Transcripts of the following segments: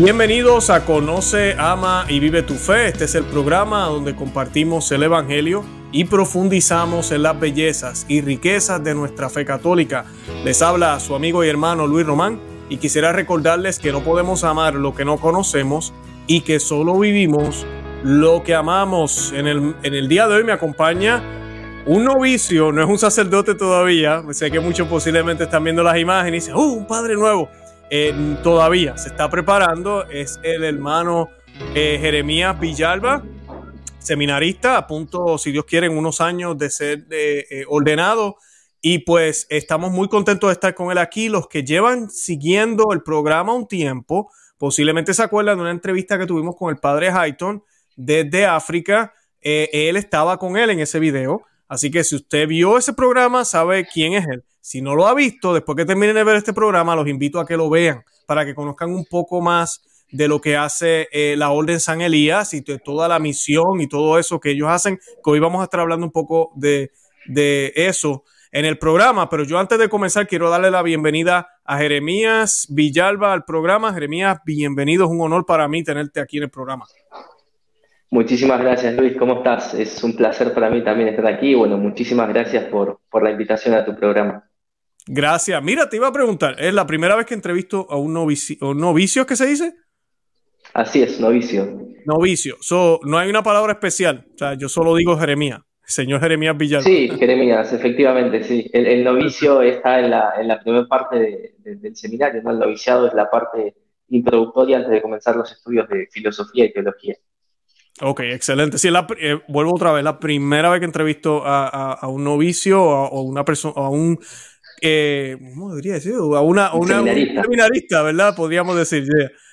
Bienvenidos a Conoce, Ama y Vive tu Fe. Este es el programa donde compartimos el Evangelio y profundizamos en las bellezas y riquezas de nuestra fe católica. Les habla su amigo y hermano Luis Román y quisiera recordarles que no podemos amar lo que no conocemos y que solo vivimos lo que amamos. En el, en el día de hoy me acompaña un novicio, no es un sacerdote todavía, sé que muchos posiblemente están viendo las imágenes y dicen, ¡uh, un padre nuevo! Eh, todavía se está preparando, es el hermano eh, Jeremías Villalba, seminarista, a punto, si Dios quiere, en unos años de ser eh, ordenado. Y pues estamos muy contentos de estar con él aquí. Los que llevan siguiendo el programa un tiempo, posiblemente se acuerdan de una entrevista que tuvimos con el padre Hayton desde África. él estaba con él en ese video. Así que si usted vio ese programa, sabe quién es él. Si no lo ha visto, después que terminen de ver este programa, los invito a que lo vean para que conozcan un poco más de lo que hace eh, la Orden San Elías y toda la misión y todo eso que ellos hacen, que hoy vamos a estar hablando un poco de, de eso en el programa. Pero yo antes de comenzar quiero darle la bienvenida a Jeremías Villalba al programa. Jeremías, bienvenido, es un honor para mí tenerte aquí en el programa. Muchísimas gracias, Luis. ¿Cómo estás? Es un placer para mí también estar aquí. Bueno, muchísimas gracias por, por la invitación a tu programa. Gracias. Mira, te iba a preguntar, ¿es la primera vez que entrevisto a un novicio, o novicio que se dice? Así es, novicio. Novicio. So, no hay una palabra especial. O sea, yo solo digo Jeremías. Señor Jeremías Villalba. Sí, Jeremías, efectivamente, sí. El, novicio está en la, en la primera parte del seminario, ¿no? El noviciado es la parte introductoria antes de comenzar los estudios de filosofía y teología. Ok, excelente. Sí, la, eh, vuelvo otra vez. La primera vez que entrevisto a, a, un novicio o a una persona, a un eh, ¿cómo diría decir? A una, seminarista. ¿verdad? Podríamos decir.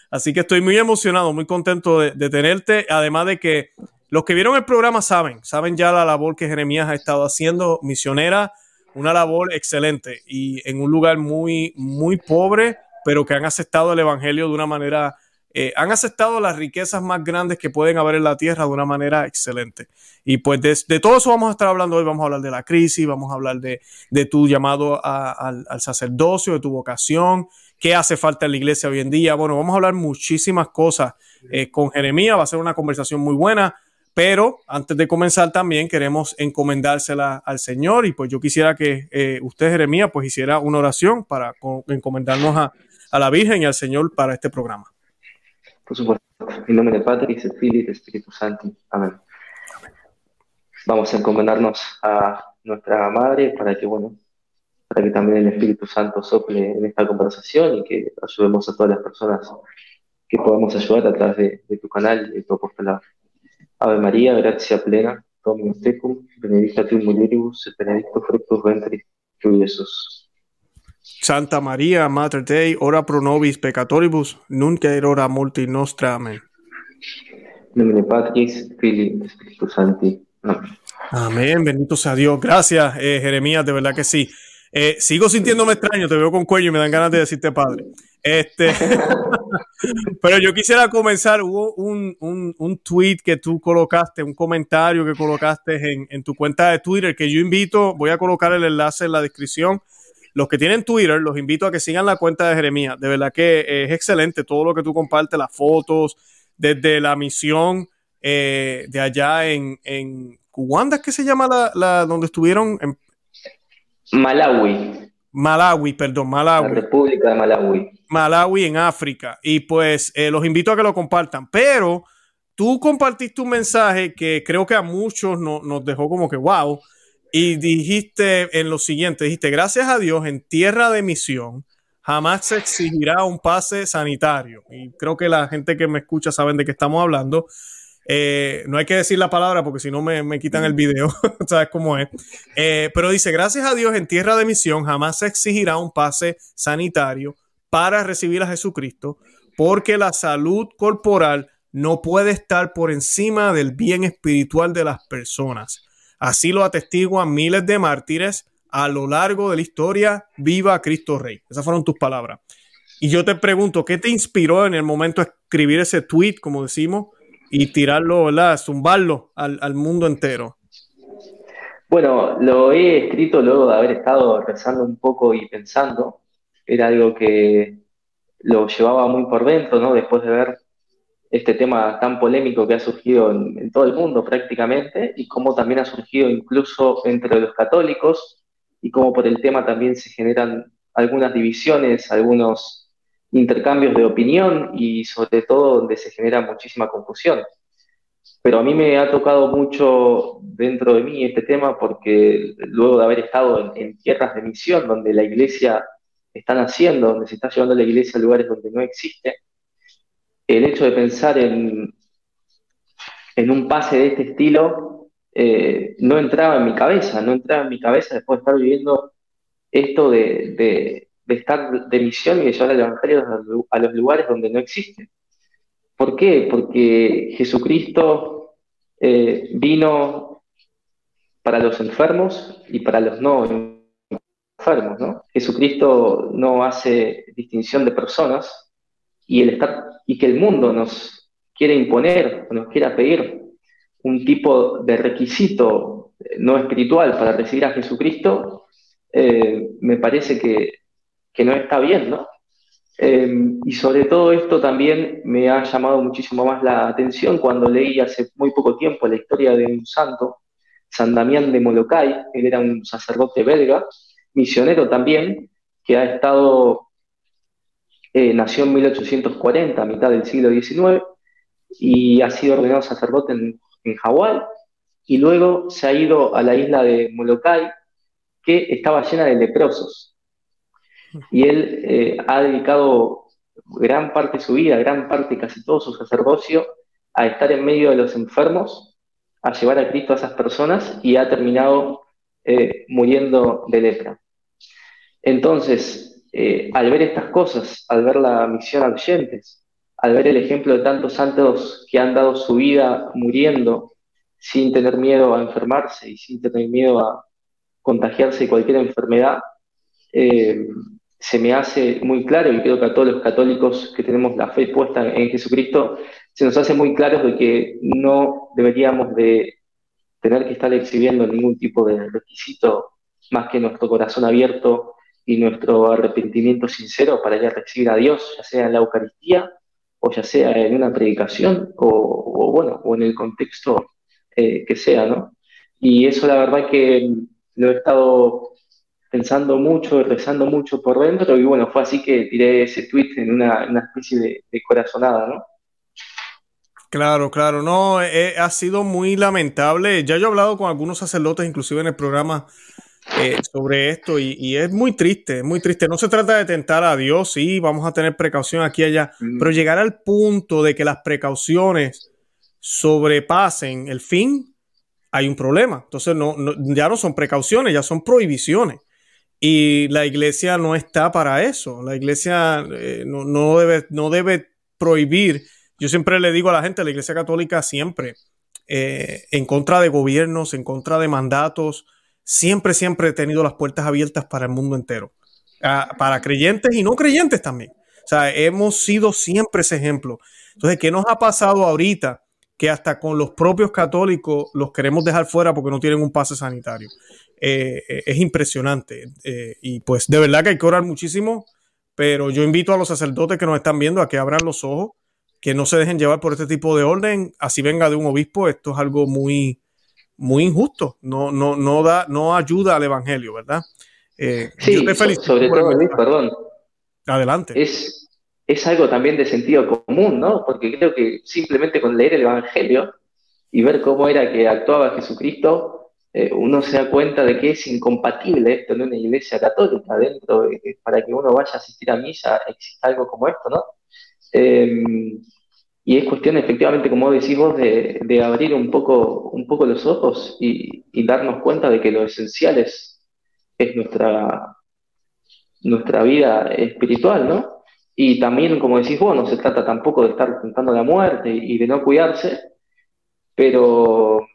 Así que estoy muy emocionado, muy contento de, tenerte. Además de que los que vieron el programa saben, saben ya la labor que Jeremías ha estado haciendo, misionera, una labor excelente y en un lugar muy, muy pobre, pero que han aceptado el Evangelio de una manera eh, han aceptado las riquezas más grandes que pueden haber en la tierra de una manera excelente. Y pues de, todo eso vamos a estar hablando hoy. Vamos a hablar de la crisis, vamos a hablar de, tu llamado al, sacerdocio, de tu vocación, qué hace falta en la iglesia hoy en día. Bueno, vamos a hablar muchísimas cosas eh, con Jeremías. Va a ser una conversación muy buena. Pero antes de comenzar también queremos encomendársela al Señor y pues yo quisiera que eh, usted, Jeremías, pues hiciera una oración para encomendarnos a, a la Virgen y al Señor para este programa. Por supuesto. En nombre del Padre, y del Hijo y del Espíritu Santo. Amén. Vamos a encomendarnos a nuestra Madre para que, bueno, para que también el Espíritu Santo sople en esta conversación y que ayudemos a todas las personas que podamos ayudar a través de, tu canal y de tu apostolado. Ave María, gracia plena, Dominus tecum, benedicta tu mulieribus, benedictus fructus ventris tu, Jesús. Santa María, Mater Dei, ora pro nobis peccatoribus, nunc et hora mortis nostra. Amén. Nomine Patris, Filii, Espíritu Santi. Amén. Amén, bendito sea Dios. Gracias, eh, Jeremías, de verdad que sí. Eh, sigo sintiéndome extraño, te veo con cuello y me dan ganas de decirte padre. Este, pero yo quisiera comenzar, hubo un, un, un, tweet que tú colocaste, un comentario que colocaste en, en tu cuenta de Twitter que yo invito, voy a colocar el enlace en la descripción los que tienen Twitter, los invito a que sigan la cuenta de Jeremías. De verdad que es excelente todo lo que tú compartes, las fotos, desde la misión eh, de allá en, en ¿es que se llama la, donde estuvieron? En, Malawi. Malawi, perdón, Malawi. La República de Malawi. Malawi en África. Y pues eh, los invito a que lo compartan. Pero tú compartiste un mensaje que creo que a muchos nos dejó como que wow y dijiste en lo siguiente, dijiste, gracias a Dios, en tierra de misión jamás se exigirá un pase sanitario. Y creo que la gente que me escucha saben de qué estamos hablando. Eh, no hay que decir la palabra porque si no me, quitan el video, sabes cómo es. Eh, pero dice, gracias a Dios, en tierra de misión jamás se exigirá un pase sanitario para recibir a Jesucristo, porque la salud corporal no puede estar por encima del bien espiritual de las personas. Así lo atestiguan miles de mártires a lo largo de la historia. Viva Cristo Rey. Esas fueron tus palabras. Y yo te pregunto, ¿qué te inspiró en el momento de escribir ese tweet, como decimos, y tirarlo, ¿verdad? Zumbarlo al, mundo entero. Bueno, lo he escrito luego de haber estado rezando un poco y pensando. Era algo que lo llevaba muy por dentro, ¿no? Después de ver este tema tan polémico que ha surgido en, todo el mundo prácticamente y cómo también ha surgido incluso entre los católicos y cómo por el tema también se generan algunas divisiones, algunos intercambios de opinión y sobre todo donde se genera muchísima confusión. Pero a mí me ha tocado mucho dentro de mí este tema porque luego de haber estado en, tierras de misión donde la iglesia está naciendo, donde se está llevando la iglesia a lugares donde no existe, el hecho de pensar en, en un pase de este estilo eh, no entraba en mi cabeza, no entraba en mi cabeza después de estar viviendo esto de, estar de misión y de llevar el Evangelio a los lugares donde no existe. ¿Por qué? Porque Jesucristo eh, vino para los enfermos y para los no enfermos, ¿no? Jesucristo no hace distinción de personas y el y que el mundo nos quiere imponer nos quiera pedir un tipo de requisito no espiritual para recibir a Jesucristo, eh, me parece que, no está bien, ¿no? Eh, y sobre todo esto también me ha llamado muchísimo más la atención cuando leí hace muy poco tiempo la historia de un santo, San Damián de Molokai, él era un sacerdote belga, misionero también, que ha estado eh, nació en 1840, a mitad del siglo XIX, y ha sido ordenado sacerdote en, en Hawái, y luego se ha ido a la isla de Molokai, que estaba llena de leprosos. Y él eh, ha dedicado gran parte de su vida, gran parte, casi todo su sacerdocio, a estar en medio de los enfermos, a llevar a Cristo a esas personas y ha terminado eh, muriendo de lepra. Entonces, eh, al ver estas cosas, al ver la misión a oyentes, al ver el ejemplo de tantos santos que han dado su vida muriendo sin tener miedo a enfermarse y sin tener miedo a contagiarse de cualquier enfermedad, eh, se me hace muy claro, y creo que a todos los católicos que tenemos la fe puesta en Jesucristo, se nos hace muy claro de que no deberíamos de tener que estar exhibiendo ningún tipo de requisito más que nuestro corazón abierto y nuestro arrepentimiento sincero para ir a recibir a Dios, ya sea en la Eucaristía o ya sea en una predicación o, bueno, o en el contexto eh, que sea, ¿no? Y eso la verdad que lo he estado pensando mucho rezando mucho por dentro y bueno, fue así que tiré ese tweet en una, especie de, corazonada, ¿no? Claro, claro, no, eh, ha sido muy lamentable. Ya yo he hablado con algunos sacerdotes, inclusive en el programa eh, sobre esto y, es muy triste, es muy triste. No se trata de tentar a Dios, sí, vamos a tener precaución aquí y allá, pero llegar al punto de que las precauciones sobrepasen el fin, hay un problema. Entonces no, ya no son precauciones, ya son prohibiciones. Y la iglesia no está para eso. La iglesia eh, no, debe, no debe prohibir. Yo siempre le digo a la gente, la iglesia católica siempre, eh, en contra de gobiernos, en contra de mandatos, siempre, siempre he tenido las puertas abiertas para el mundo entero, ah, para creyentes y no creyentes también. O sea, hemos sido siempre ese ejemplo. Entonces, ¿qué nos ha pasado ahorita? Que hasta con los propios católicos los queremos dejar fuera porque no tienen un pase sanitario. Eh, eh, es impresionante. Eh, y pues de verdad que hay que orar muchísimo, pero yo invito a los sacerdotes que nos están viendo a que abran los ojos, que no se dejen llevar por este tipo de orden, así venga de un obispo, esto es algo muy, muy injusto, no, no, no, da, no ayuda al Evangelio, ¿verdad? Eh, sí, yo te felicito sobre todo, perdón. Adelante. Es, es algo también de sentido común, ¿no? Porque creo que simplemente con leer el Evangelio y ver cómo era que actuaba Jesucristo, eh, uno se da cuenta de que es incompatible esto en una iglesia católica. Dentro, de, para que uno vaya a asistir a misa, existe algo como esto, ¿no? Eh, y es cuestión, efectivamente, como decís vos, de, abrir un poco, un poco los ojos y, darnos cuenta de que lo esencial es, nuestra, nuestra vida espiritual, ¿no? Y también, como decís vos, no se trata tampoco de estar tentando la muerte y de no cuidarse, pero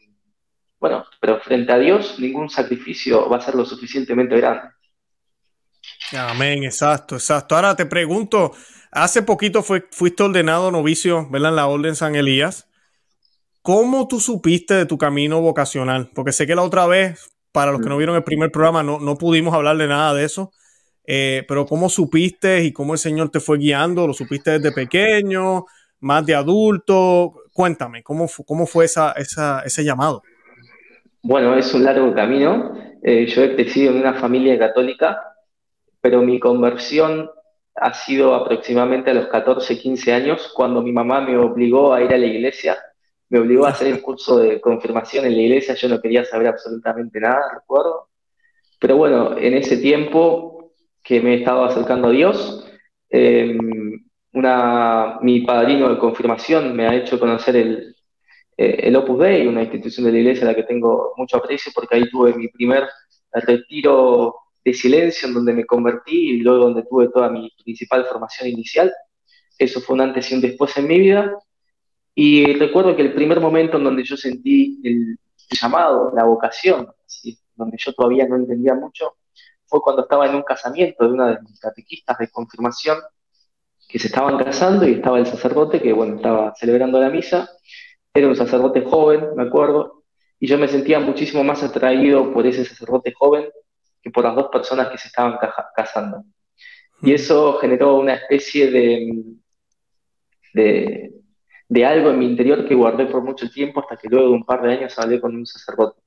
bueno, pero frente a Dios ningún sacrificio va a ser lo suficientemente grande. Amén, exacto, exacto. Ahora te pregunto, Hace poquito fuiste ordenado novicio, ¿verdad? En la Orden San Elías. ¿Cómo tú supiste de tu camino vocacional? Porque sé que la otra vez, para los que no vieron el primer programa, no, no pudimos hablar de nada de eso. Eh, pero ¿cómo supiste y cómo el Señor te fue guiando? ¿Lo supiste desde pequeño, más de adulto? Cuéntame, ¿cómo, cómo fue esa, ese llamado? Bueno, es un largo camino. Eh, yo he crecido en una familia católica, pero mi conversión ha sido aproximadamente a los 14, 15 años, cuando mi mamá me obligó a ir a la iglesia, me obligó a hacer el curso de confirmación en la iglesia, yo no quería saber absolutamente nada, recuerdo. Pero bueno, en ese tiempo que me estaba acercando a Dios, em, una, mi padrino de confirmación me ha hecho conocer el, eh, el Opus Dei, una institución de la iglesia a la que tengo mucho aprecio, porque ahí tuve mi primer retiro de silencio en donde me convertí y luego donde tuve toda mi principal formación inicial. Eso fue un antes y un después en mi vida. Y recuerdo que el primer momento en donde yo sentí el, llamado, la vocación, donde yo todavía no entendía mucho, fue cuando estaba en un casamiento de una de mis catequistas de confirmación, que se estaban casando y estaba el sacerdote que, bueno, estaba celebrando la misa. Era un sacerdote joven, me acuerdo, y yo me sentía muchísimo más atraído por ese sacerdote joven que por las dos personas que se estaban casando. Y eso generó una especie de, de, algo en mi interior que guardé por mucho tiempo hasta que luego de un par de años hablé con un sacerdote.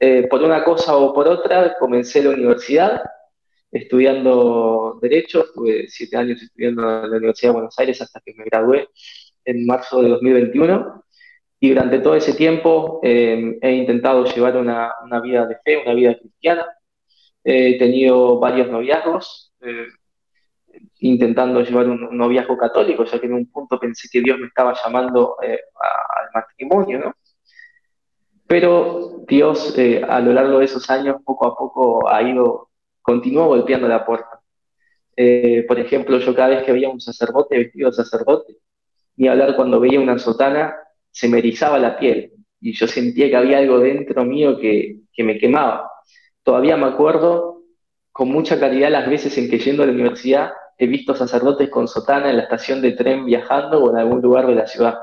Eh, por una cosa o por otra, comencé la universidad estudiando Derecho, estuve siete años estudiando en la Universidad de Buenos Aires hasta que me gradué en marzo de 2021. Y durante todo ese tiempo eh, he intentado llevar una, una, vida de fe, una vida cristiana. He tenido varios noviazgos, eh, intentando llevar un, noviazgo católico, ya que en un punto pensé que Dios me estaba llamando eh, al matrimonio, ¿no? Pero Dios eh, a lo largo de esos años, poco a poco, ha ido, continuó golpeando la puerta. por ejemplo, yo cada vez que veía un sacerdote vestido de sacerdote, ni hablar cuando veía una sotana, se me erizaba la piel y yo sentía que había algo dentro mío que, que me quemaba. Todavía me acuerdo con mucha claridad las veces en que yendo a la universidad he visto sacerdotes con sotana en la estación de tren viajando o en algún lugar de la ciudad.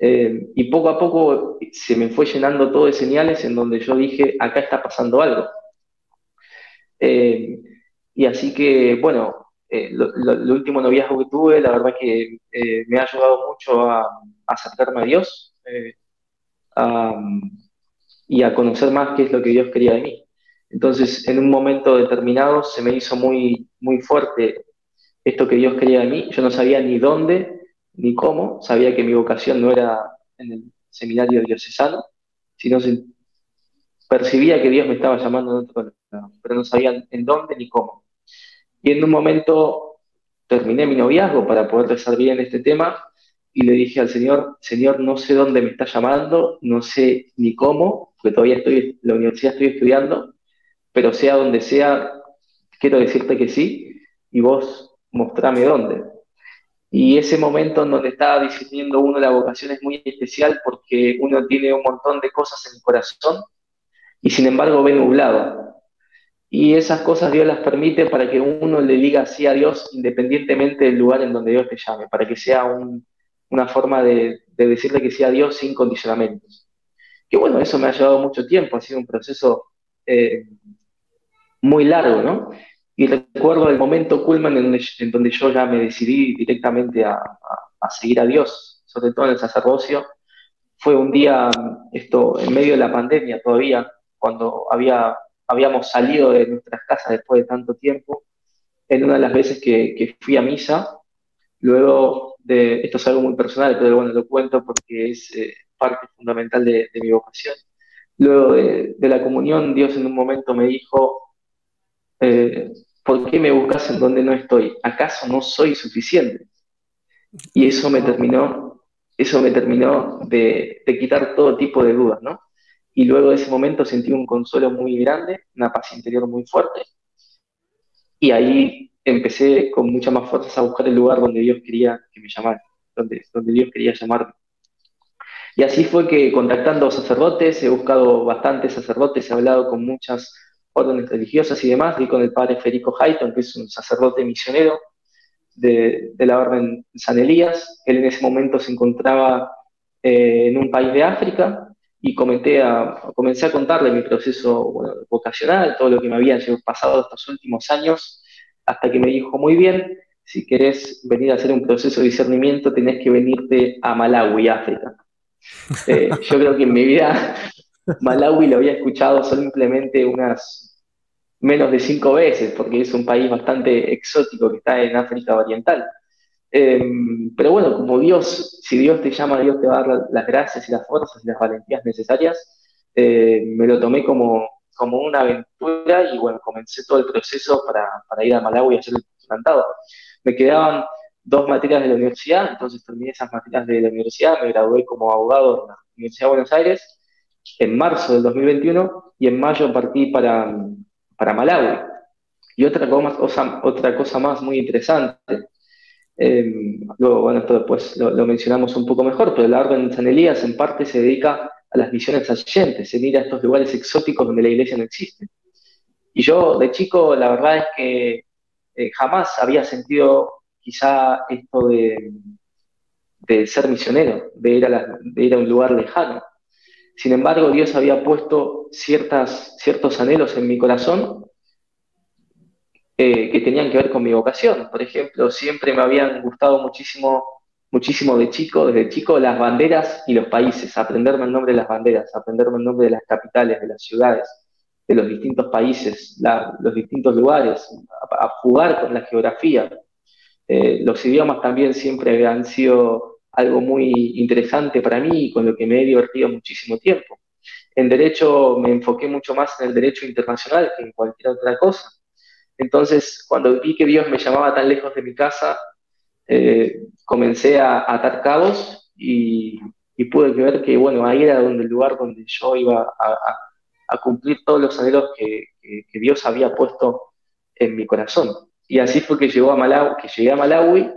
Eh, y poco a poco se me fue llenando todo de señales en donde yo dije, acá está pasando algo. Eh, y así que, bueno, eh, el último noviazgo que tuve, la verdad que me ha ayudado mucho a acercarme a Dios y a conocer más qué es lo que Dios quería de mí. Entonces, en un momento determinado se me hizo muy, muy fuerte esto que Dios quería de mí. Yo no sabía ni dónde ni cómo. Sabía que mi vocación no era en el seminario diocesano, sino percibía que Dios me estaba llamando pero no sabía en dónde ni cómo. Y en un momento terminé mi noviazgo para poder rezar bien este tema y le dije al Señor, Señor, no sé dónde me está llamando, no sé ni cómo, porque todavía estoy en la universidad, estudiando, pero sea donde sea, quiero decirte que sí, y vos mostrame dónde. Y ese momento en donde estaba discerniendo uno la vocación es muy especial porque uno tiene un montón de cosas en el corazón y sin embargo ve nublado. Y esas cosas Dios las permite para que uno le diga sí a Dios independientemente del lugar en donde Dios te llame, para que sea una forma de, decirle que sí a Dios sin condicionamientos. Que bueno, eso me ha llevado mucho tiempo, ha sido un proceso eh, muy largo, ¿no? Y recuerdo el momento culman en donde, yo ya me decidí directamente a, seguir a Dios, sobre todo en el sacerdocio. Fue un día, esto, en medio de la pandemia todavía, cuando había, habíamos salido de nuestras casas después de tanto tiempo, en una de las veces que, fui a misa, luego de, esto es algo muy personal, pero bueno, lo cuento porque es eh, parte fundamental de, mi vocación. Luego de, de, la comunión, Dios en un momento me dijo, eh, ¿por qué me buscas en donde no estoy? ¿Acaso no soy suficiente? Y eso me terminó, eso me terminó de, quitar todo tipo de dudas, ¿no? Y luego de ese momento sentí un consuelo muy grande, una paz interior muy fuerte. Y ahí empecé con mucha más fuerza a buscar el lugar donde Dios quería que me llamara, donde, Dios quería llamarme. Y así fue que contactando sacerdotes, he buscado bastantes sacerdotes, he hablado con muchas órdenes religiosas y demás, y con el padre Federico Hayton, que es un sacerdote misionero de, la orden San Elías. Él en ese momento se encontraba eh, en un país de África y comenté a, comencé a contarle mi proceso vocacional, todo lo que me había pasado estos últimos años hasta que me dijo, muy bien, si querés venir a hacer un proceso de discernimiento, tenés que venirte a Malawi, África. Eh, yo creo que en mi vida Malawi lo había escuchado simplemente unas menos de cinco veces, porque es un país bastante exótico que está en África Oriental. Em, pero bueno, como Dios, si Dios te llama, Dios te va a dar las gracias y las fuerzas y las valentías necesarias, eh, me lo tomé como, como una aventura y bueno, comencé todo el proceso para, para ir a Malawi y hacer el plantado. Me quedaban dos materias de la universidad, entonces terminé esas materias de la universidad, me gradué como abogado en la Universidad de Buenos Aires en marzo del 2021 y en mayo partí para, para Malawi. Y otra cosa, otra cosa más muy interesante, eh, luego, bueno, esto después lo, mencionamos un poco mejor, pero la Orden de San Elías en parte se dedica a las misiones adyentes, en ir a estos lugares exóticos donde la iglesia no existe. Y yo de chico, la verdad es que eh, jamás había sentido quizá esto de, de ser misionero, de ir, a de ir a un lugar lejano. Sin embargo, Dios había puesto ciertas, ciertos anhelos en mi corazón eh, que tenían que ver con mi vocación. Por ejemplo, siempre me habían gustado muchísimo, muchísimo de chico, desde chico, las banderas y los países, aprenderme el nombre de las banderas, aprenderme el nombre de las capitales, de las ciudades, de los distintos países, los distintos lugares, a, jugar con la geografía. Eh, los idiomas también siempre han sido algo muy interesante para mí y con lo que me he divertido muchísimo tiempo. En derecho me enfoqué mucho más en el derecho internacional que en cualquier otra cosa. Entonces, cuando vi que Dios me llamaba tan lejos de mi casa, eh, comencé a, atar cabos y, pude ver que, bueno, ahí era donde el lugar donde yo iba a, cumplir todos los anhelos que, Dios había puesto en mi corazón. Y así fue que, llegó a Malawi, que llegué a Malawi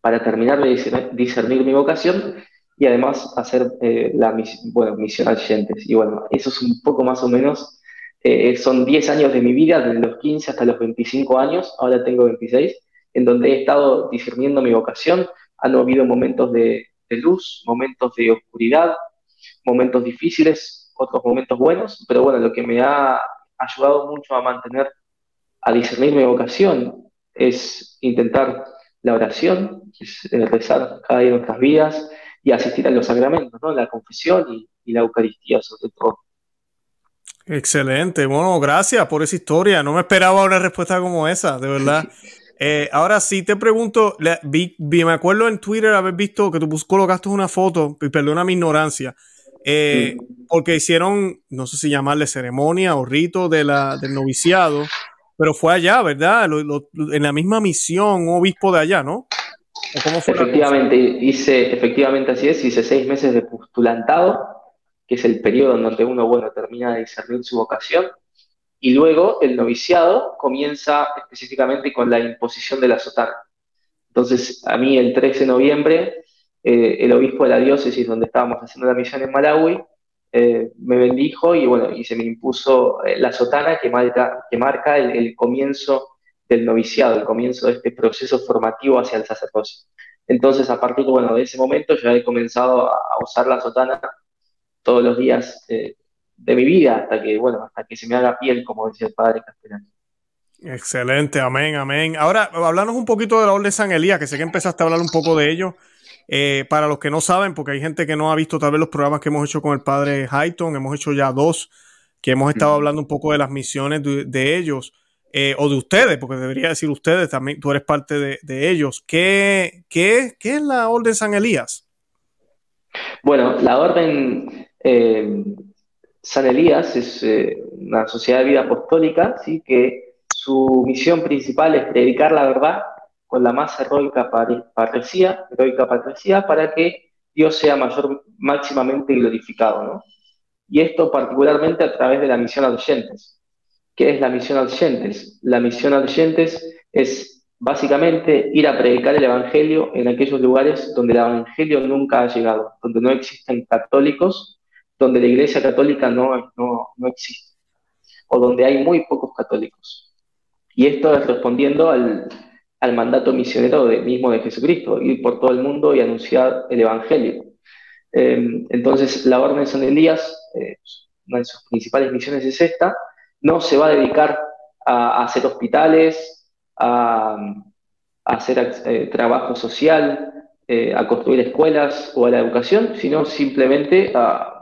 para terminar de discernir mi vocación y además hacer eh, la bueno, misión al Y bueno, eso es un poco más o menos eh, son 10 años de mi vida, desde los 15 hasta los 25 años, ahora tengo 26, en donde he estado discerniendo mi vocación. Han habido momentos de, luz, momentos de oscuridad, momentos difíciles, otros momentos buenos, pero bueno, lo que me ha ayudado mucho a mantener, a discernir mi vocación, es intentar la oración, es eh, rezar cada día de nuestras vidas y asistir a los sacramentos, ¿no? la confesión y, y la Eucaristía sobre todo. Excelente, bueno, gracias por esa historia. No me esperaba una respuesta como esa, de verdad. Eh, ahora sí te pregunto, vi, me acuerdo en Twitter haber visto que tú colocaste una foto, y perdona mi ignorancia, eh, porque hicieron, no sé si llamarle ceremonia o rito de la, del noviciado, pero fue allá, ¿verdad? en la misma misión, obispo de allá, ¿no? efectivamente, hice, efectivamente así es, hice seis meses de postulantado que es el periodo en donde uno, bueno, termina de discernir su vocación, y luego el noviciado comienza específicamente con la imposición de la sotana. Entonces, a mí el 13 de noviembre, eh, el obispo de la diócesis donde estábamos haciendo la misión en Malawi, eh, me bendijo y bueno, y se me impuso eh, la sotana que marca, el, comienzo del noviciado, el comienzo de este proceso formativo hacia el sacerdocio. Entonces, a partir bueno, de ese momento ya he comenzado a usar la sotana todos los días eh, de mi vida hasta que, bueno, hasta que se me haga piel, como decía el padre Castellano. Excelente, amén, amén. Ahora, hablarnos un poquito de la Orden San Elías, que sé que empezaste a hablar un poco de ello. Eh, para los que no saben, porque hay gente que no ha visto tal vez los programas que hemos hecho con el padre Hayton, hemos hecho ya dos, que hemos estado hablando un poco de las misiones de, ellos, eh, o de ustedes, porque debería decir ustedes también, tú eres parte de, ellos. ¿Qué, qué, ¿Qué es la Orden San Elías? Bueno, la Orden eh, San Elías es eh, una sociedad de vida apostólica, ¿sí? que su misión principal es predicar la verdad con la más heroica parecía, heroica para que Dios sea mayor, máximamente glorificado. Y esto particularmente a través de la misión oyentes. ¿Qué es la misión oyentes? La misión oyentes es básicamente ir a predicar el Evangelio en aquellos lugares donde el Evangelio nunca ha llegado, donde no existen católicos donde la Iglesia Católica no, no, existe, o donde hay muy pocos católicos. Y esto es respondiendo al, mandato misionero de, mismo de Jesucristo, ir por todo el mundo y anunciar el Evangelio. Em, entonces, la Orden de San Elías, eh, una de sus principales misiones es esta, no se va a dedicar a, hacer hospitales, a, hacer eh, trabajo social, eh, a construir escuelas o a la educación, sino simplemente a,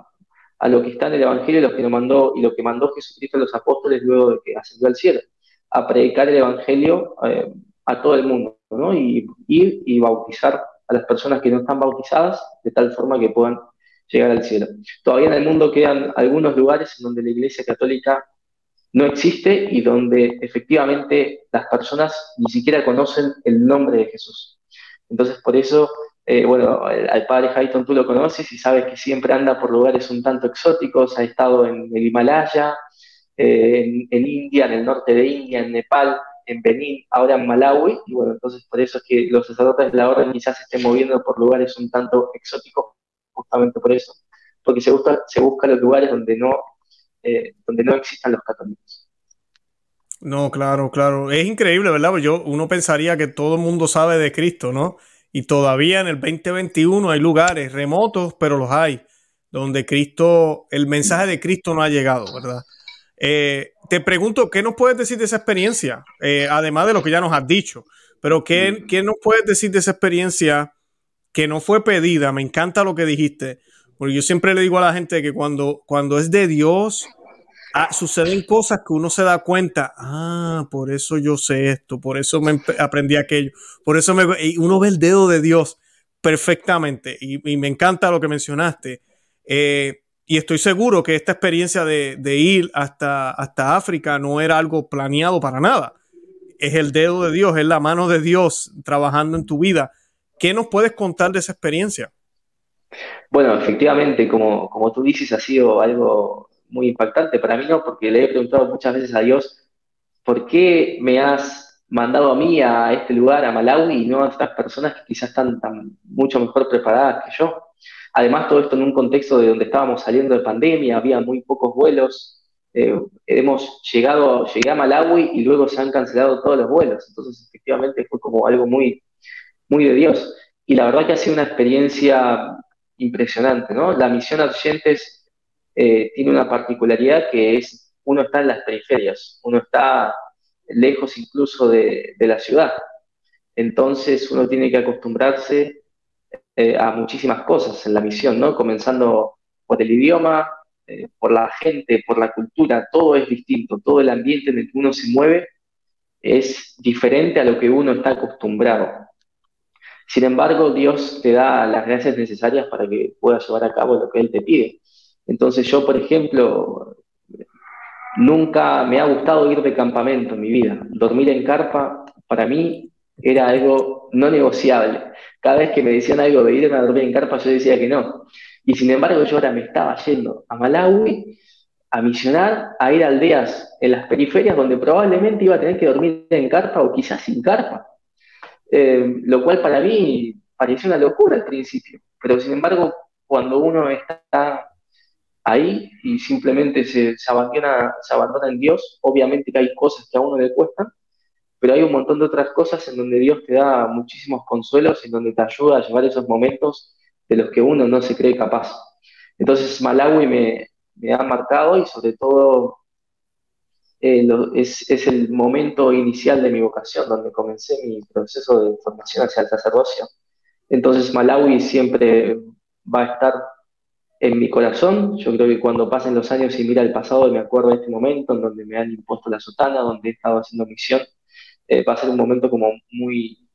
lo que está en el Evangelio y lo que nos mandó y lo que mandó Jesucristo a los apóstoles luego de que ascendió al cielo, a predicar el Evangelio a todo el mundo, ¿no? Y ir y bautizar a las personas que no están bautizadas de tal forma que puedan llegar al cielo. Todavía en el mundo quedan algunos lugares en donde la Iglesia Católica no existe y donde efectivamente las personas ni siquiera conocen el nombre de Jesús. Entonces, por eso, eh, bueno, al padre Hayton tú lo conoces y sabes que siempre anda por lugares un tanto exóticos, ha estado en el Himalaya, eh, en, India, en el norte de India, en Nepal, en Benín, ahora en Malawi, y bueno, entonces por eso es que los sacerdotes de la orden quizás se estén moviendo por lugares un tanto exóticos, justamente por eso, porque se busca, se busca los lugares donde no eh, donde no existan los católicos. No, claro, claro. Es increíble, ¿verdad? Yo, uno pensaría que todo el mundo sabe de Cristo, ¿no? Y todavía en el 2021 hay lugares remotos, pero los hay, donde Cristo, el mensaje de Cristo no ha llegado, ¿verdad? Eh, te pregunto, ¿qué nos puedes decir de esa experiencia? Eh, además de lo que ya nos has dicho, pero ¿qué, ¿qué nos puedes decir de esa experiencia que no fue pedida? Me encanta lo que dijiste, porque yo siempre le digo a la gente que cuando, cuando es de Dios, ah, suceden cosas que uno se da cuenta, ah, por eso yo sé esto, por eso me aprendí aquello, por eso me, uno ve el dedo de Dios perfectamente y, me encanta lo que mencionaste. Eh, y estoy seguro que esta experiencia de, ir hasta, hasta África no era algo planeado para nada. Es el dedo de Dios, es la mano de Dios trabajando en tu vida. ¿Qué nos puedes contar de esa experiencia? Bueno, efectivamente, como, como tú dices, ha sido algo muy impactante para mí, ¿no? Porque le he preguntado muchas veces a Dios, ¿por qué me has mandado a mí a este lugar, a Malawi, y no a otras personas que quizás están tan, mucho mejor preparadas que yo? Además, todo esto en un contexto de donde estábamos saliendo de pandemia, había muy pocos vuelos, eh, hemos llegado, llegué a Malawi y luego se han cancelado todos los vuelos, entonces efectivamente fue como algo muy, muy de Dios. Y la verdad que ha sido una experiencia impresionante, ¿no? La misión Argentes eh, tiene una particularidad que es, uno está en las periferias, uno está lejos incluso de, la ciudad. Entonces uno tiene que acostumbrarse eh, a muchísimas cosas en la misión, ¿no? Comenzando por el idioma, eh, por la gente, por la cultura, todo es distinto, todo el ambiente en el que uno se mueve es diferente a lo que uno está acostumbrado. Sin embargo, Dios te da las gracias necesarias para que puedas llevar a cabo lo que Él te pide. Entonces yo, por ejemplo, nunca me ha gustado ir de campamento en mi vida. Dormir en carpa para mí era algo no negociable. Cada vez que me decían algo de irme a dormir en carpa, yo decía que no. Y sin embargo, yo ahora me estaba yendo a Malawi a misionar, a ir a aldeas en las periferias donde probablemente iba a tener que dormir en carpa o quizás sin carpa. Eh, lo cual para mí pareció una locura al principio, pero sin embargo, cuando uno está ahí y simplemente se, abandona, se abandona en Dios, obviamente que hay cosas que a uno le cuestan, pero hay un montón de otras cosas en donde Dios te da muchísimos consuelos, en donde te ayuda a llevar esos momentos de los que uno no se cree capaz. Entonces Malawi me, ha marcado y sobre todo eh, es, el momento inicial de mi vocación, donde comencé mi proceso de formación hacia el sacerdocio. Entonces Malawi siempre va a estar en mi corazón. Yo creo que cuando pasen los años y mira el pasado, me acuerdo de este momento en donde me han impuesto la sotana, donde he estado haciendo misión, eh, va a ser un momento como muy,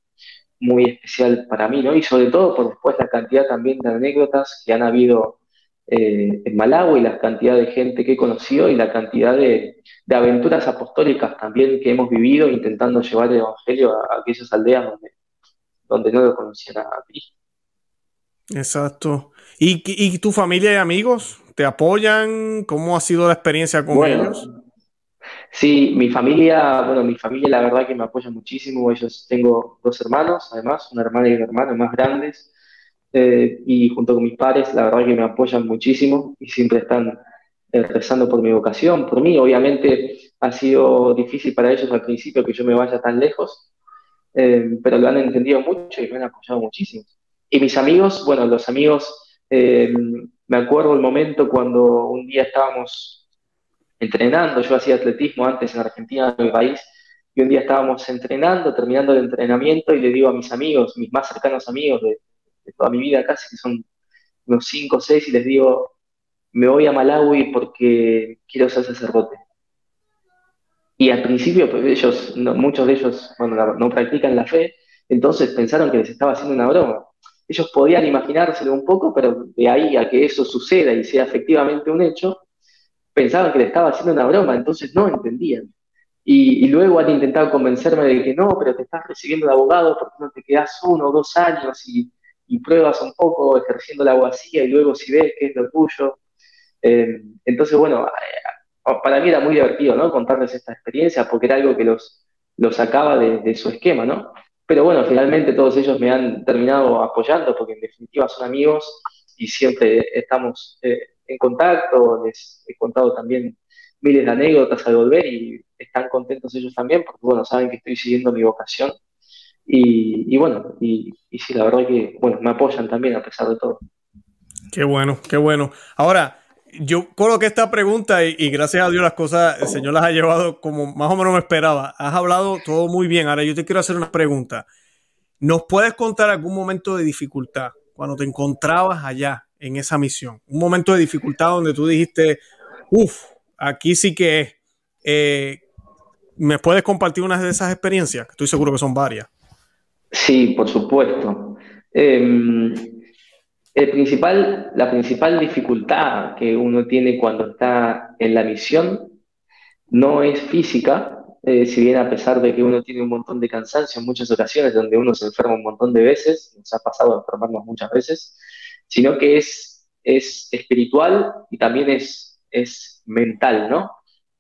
muy especial para mí, ¿no? Y sobre todo por después la cantidad también de anécdotas que han habido eh, en Malawi, la cantidad de gente que he conocido y la cantidad de, aventuras apostólicas también que hemos vivido intentando llevar el Evangelio a, aquellas aldeas donde, donde no lo conocían a Cristo. Exacto. ¿Y, tu familia y amigos te apoyan? ¿Cómo ha sido la experiencia con ellos? Sí, mi familia, bueno, mi familia la verdad que me apoya muchísimo. Ellos tengo dos hermanos, además, una hermana y un hermano más grandes. Eh, y junto con mis padres, la verdad que me apoyan muchísimo y siempre están eh, rezando por mi vocación, por mí. Obviamente ha sido difícil para ellos al principio que yo me vaya tan lejos, eh, pero lo han entendido mucho y me han apoyado muchísimo. Y mis amigos, bueno, los amigos, me acuerdo el momento cuando un día estábamos entrenando, yo hacía atletismo antes en Argentina, en mi país, y un día estábamos entrenando, terminando el entrenamiento, y le digo a mis amigos, mis más cercanos amigos de, toda mi vida casi, que son unos cinco o seis, y les digo, me voy a Malawi porque quiero ser sacerdote. Y al principio, pues, ellos, muchos de ellos, bueno, no practican la fe, entonces pensaron que les estaba haciendo una broma. Ellos podían imaginárselo un poco, pero de ahí a que eso suceda y sea efectivamente un hecho, pensaban que le estaba haciendo una broma, entonces no entendían. Y, luego han intentado convencerme de que no, pero te estás recibiendo de abogado porque no te quedas uno o dos años y, pruebas un poco ejerciendo la abogacía y luego si ves que es lo tuyo. Eh, entonces, bueno, para mí era muy divertido, ¿no? Contarles esta experiencia porque era algo que los, los sacaba de, su esquema, ¿no? Pero bueno, finalmente todos ellos me han terminado apoyando porque en definitiva son amigos y siempre estamos eh, en contacto. Les he contado también miles de anécdotas al volver y están contentos ellos también porque, bueno, saben que estoy siguiendo mi vocación. Y, bueno, y, y, sí, la verdad que, bueno, me apoyan también a pesar de todo. Qué bueno, qué bueno. Ahora, yo coloqué esta pregunta y, gracias a Dios las cosas, el Señor las ha llevado como más o menos me esperaba. Has hablado todo muy bien. Ahora yo te quiero hacer una pregunta. ¿Nos puedes contar algún momento de dificultad cuando te encontrabas allá en esa misión? Un momento de dificultad donde tú dijiste, uff, aquí sí que es. Eh, ¿Me puedes compartir una de esas experiencias? Estoy seguro que son varias. Sí, por supuesto. Em, el principal, la principal dificultad que uno tiene cuando está en la misión no es física, eh, si bien a pesar de que uno tiene un montón de cansancio en muchas ocasiones, donde uno se enferma un montón de veces, nos ha pasado a enfermarnos muchas veces, sino que es, es espiritual y también es, es mental, ¿no?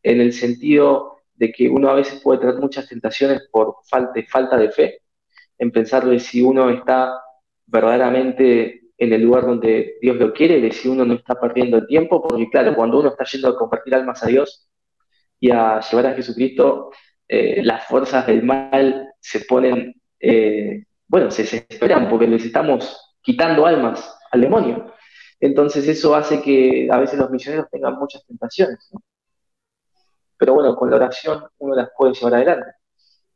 En el sentido de que uno a veces puede tener muchas tentaciones por falta, falta de fe, en pensar de si uno está verdaderamente en el lugar donde Dios lo quiere, de si uno no está perdiendo el tiempo, porque claro, cuando uno está yendo a compartir almas a Dios y a llevar a Jesucristo, eh, las fuerzas del mal se ponen, eh, bueno, se desesperan porque les estamos quitando almas al demonio. Entonces eso hace que a veces los misioneros tengan muchas tentaciones. ¿no? pero bueno, con la oración uno las puede llevar adelante.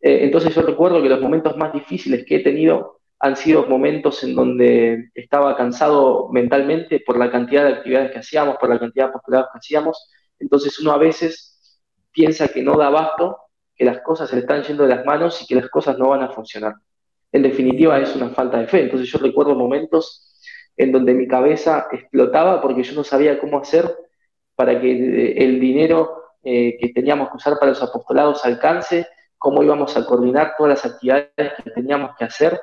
Eh, entonces yo recuerdo que los momentos más difíciles que he tenido han sido momentos en donde estaba cansado mentalmente por la cantidad de actividades que hacíamos, por la cantidad de postulados que hacíamos. Entonces uno a veces piensa que no da abasto, que las cosas se le están yendo de las manos y que las cosas no van a funcionar. En definitiva es una falta de fe. Entonces yo recuerdo momentos en donde mi cabeza explotaba porque yo no sabía cómo hacer para que el dinero eh, que teníamos que usar para los apostolados alcance, cómo íbamos a coordinar todas las actividades que teníamos que hacer.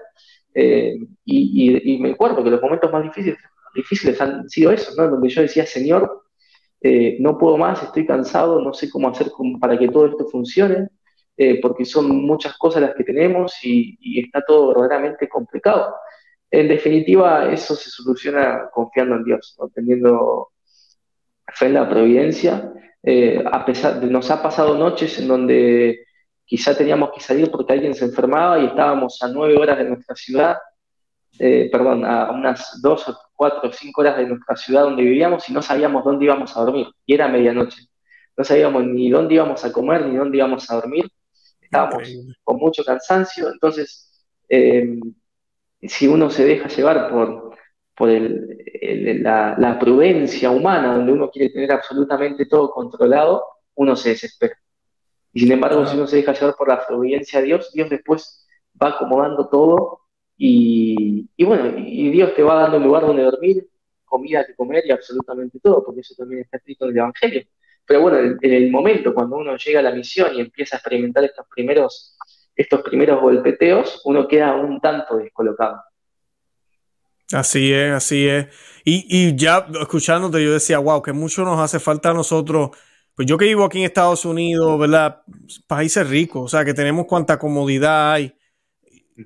Eh, y, me acuerdo que los momentos más difíciles, difíciles han sido esos, ¿no? donde yo decía, Señor, eh, no puedo más, estoy cansado, no sé cómo hacer para que todo esto funcione, porque son muchas cosas las que tenemos y, está todo verdaderamente complicado. En definitiva, eso se soluciona confiando en Dios, teniendo fe en la providencia eh, a pesar de, nos ha pasado noches en donde quizá teníamos que salir porque alguien se enfermaba y estábamos a nueve horas de nuestra ciudad, eh, perdón, a unas dos o cuatro o cinco horas de nuestra ciudad donde vivíamos y no sabíamos dónde íbamos a dormir. Y era medianoche. No sabíamos ni dónde íbamos a comer ni dónde íbamos a dormir. Estábamos con mucho cansancio. Entonces, eh, si uno se deja llevar por, por la, prudencia humana, donde uno quiere tener absolutamente todo controlado, uno se desespera. Y sin embargo, si uno se deja llevar por la providencia de Dios, Dios después va acomodando todo y, bueno, y Dios te va dando un lugar donde dormir, comida que comer y absolutamente todo, porque eso también está escrito en el Evangelio. Pero bueno, en, el momento cuando uno llega a la misión y empieza a experimentar estos primeros, estos primeros golpeteos, uno queda un tanto descolocado. Así es, así es. Y, y ya escuchándote, yo decía, wow, que mucho nos hace falta a nosotros. Pues yo que vivo aquí en Estados Unidos, ¿verdad? Países ricos, o sea, que tenemos cuánta comodidad hay.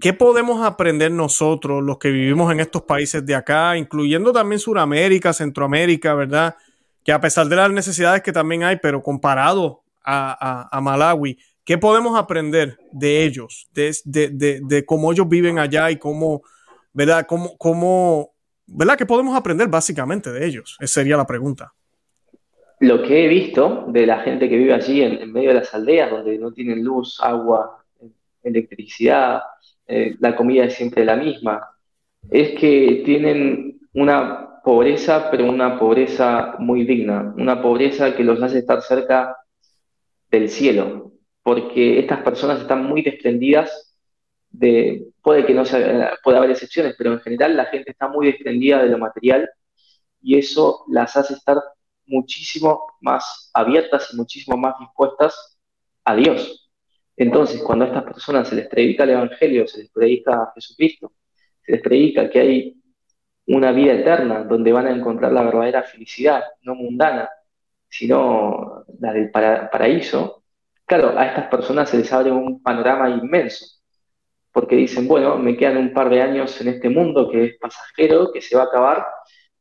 ¿Qué podemos aprender nosotros, los que vivimos en estos países de acá, incluyendo también Sudamérica, Centroamérica, ¿verdad? Que a pesar de las necesidades que también hay, pero comparado a, a, Malawi, ¿qué podemos aprender de ellos, de, de, de cómo ellos viven allá y cómo, ¿verdad? ¿Cómo, cómo, ¿verdad? ¿Qué podemos aprender básicamente de ellos? Esa sería la pregunta. lo que he visto de la gente que vive allí en, medio de las aldeas, donde no tienen luz, agua, electricidad, eh, la comida es siempre la misma, es que tienen una pobreza, pero una pobreza muy digna, una pobreza que los hace estar cerca del cielo, porque estas personas están muy desprendidas de, puede que no sea, haber excepciones, pero en general la gente está muy desprendida de lo material y eso las hace estar muchísimo más abiertas y muchísimo más dispuestas a Dios. Entonces, cuando a estas personas se les predica el Evangelio, se les predica a Jesucristo, se les predica que hay una vida eterna donde van a encontrar la verdadera felicidad, no mundana, sino la del paraíso, claro, a estas personas se les abre un panorama inmenso, porque dicen, bueno, me quedan un par de años en este mundo que es pasajero, que se va a acabar,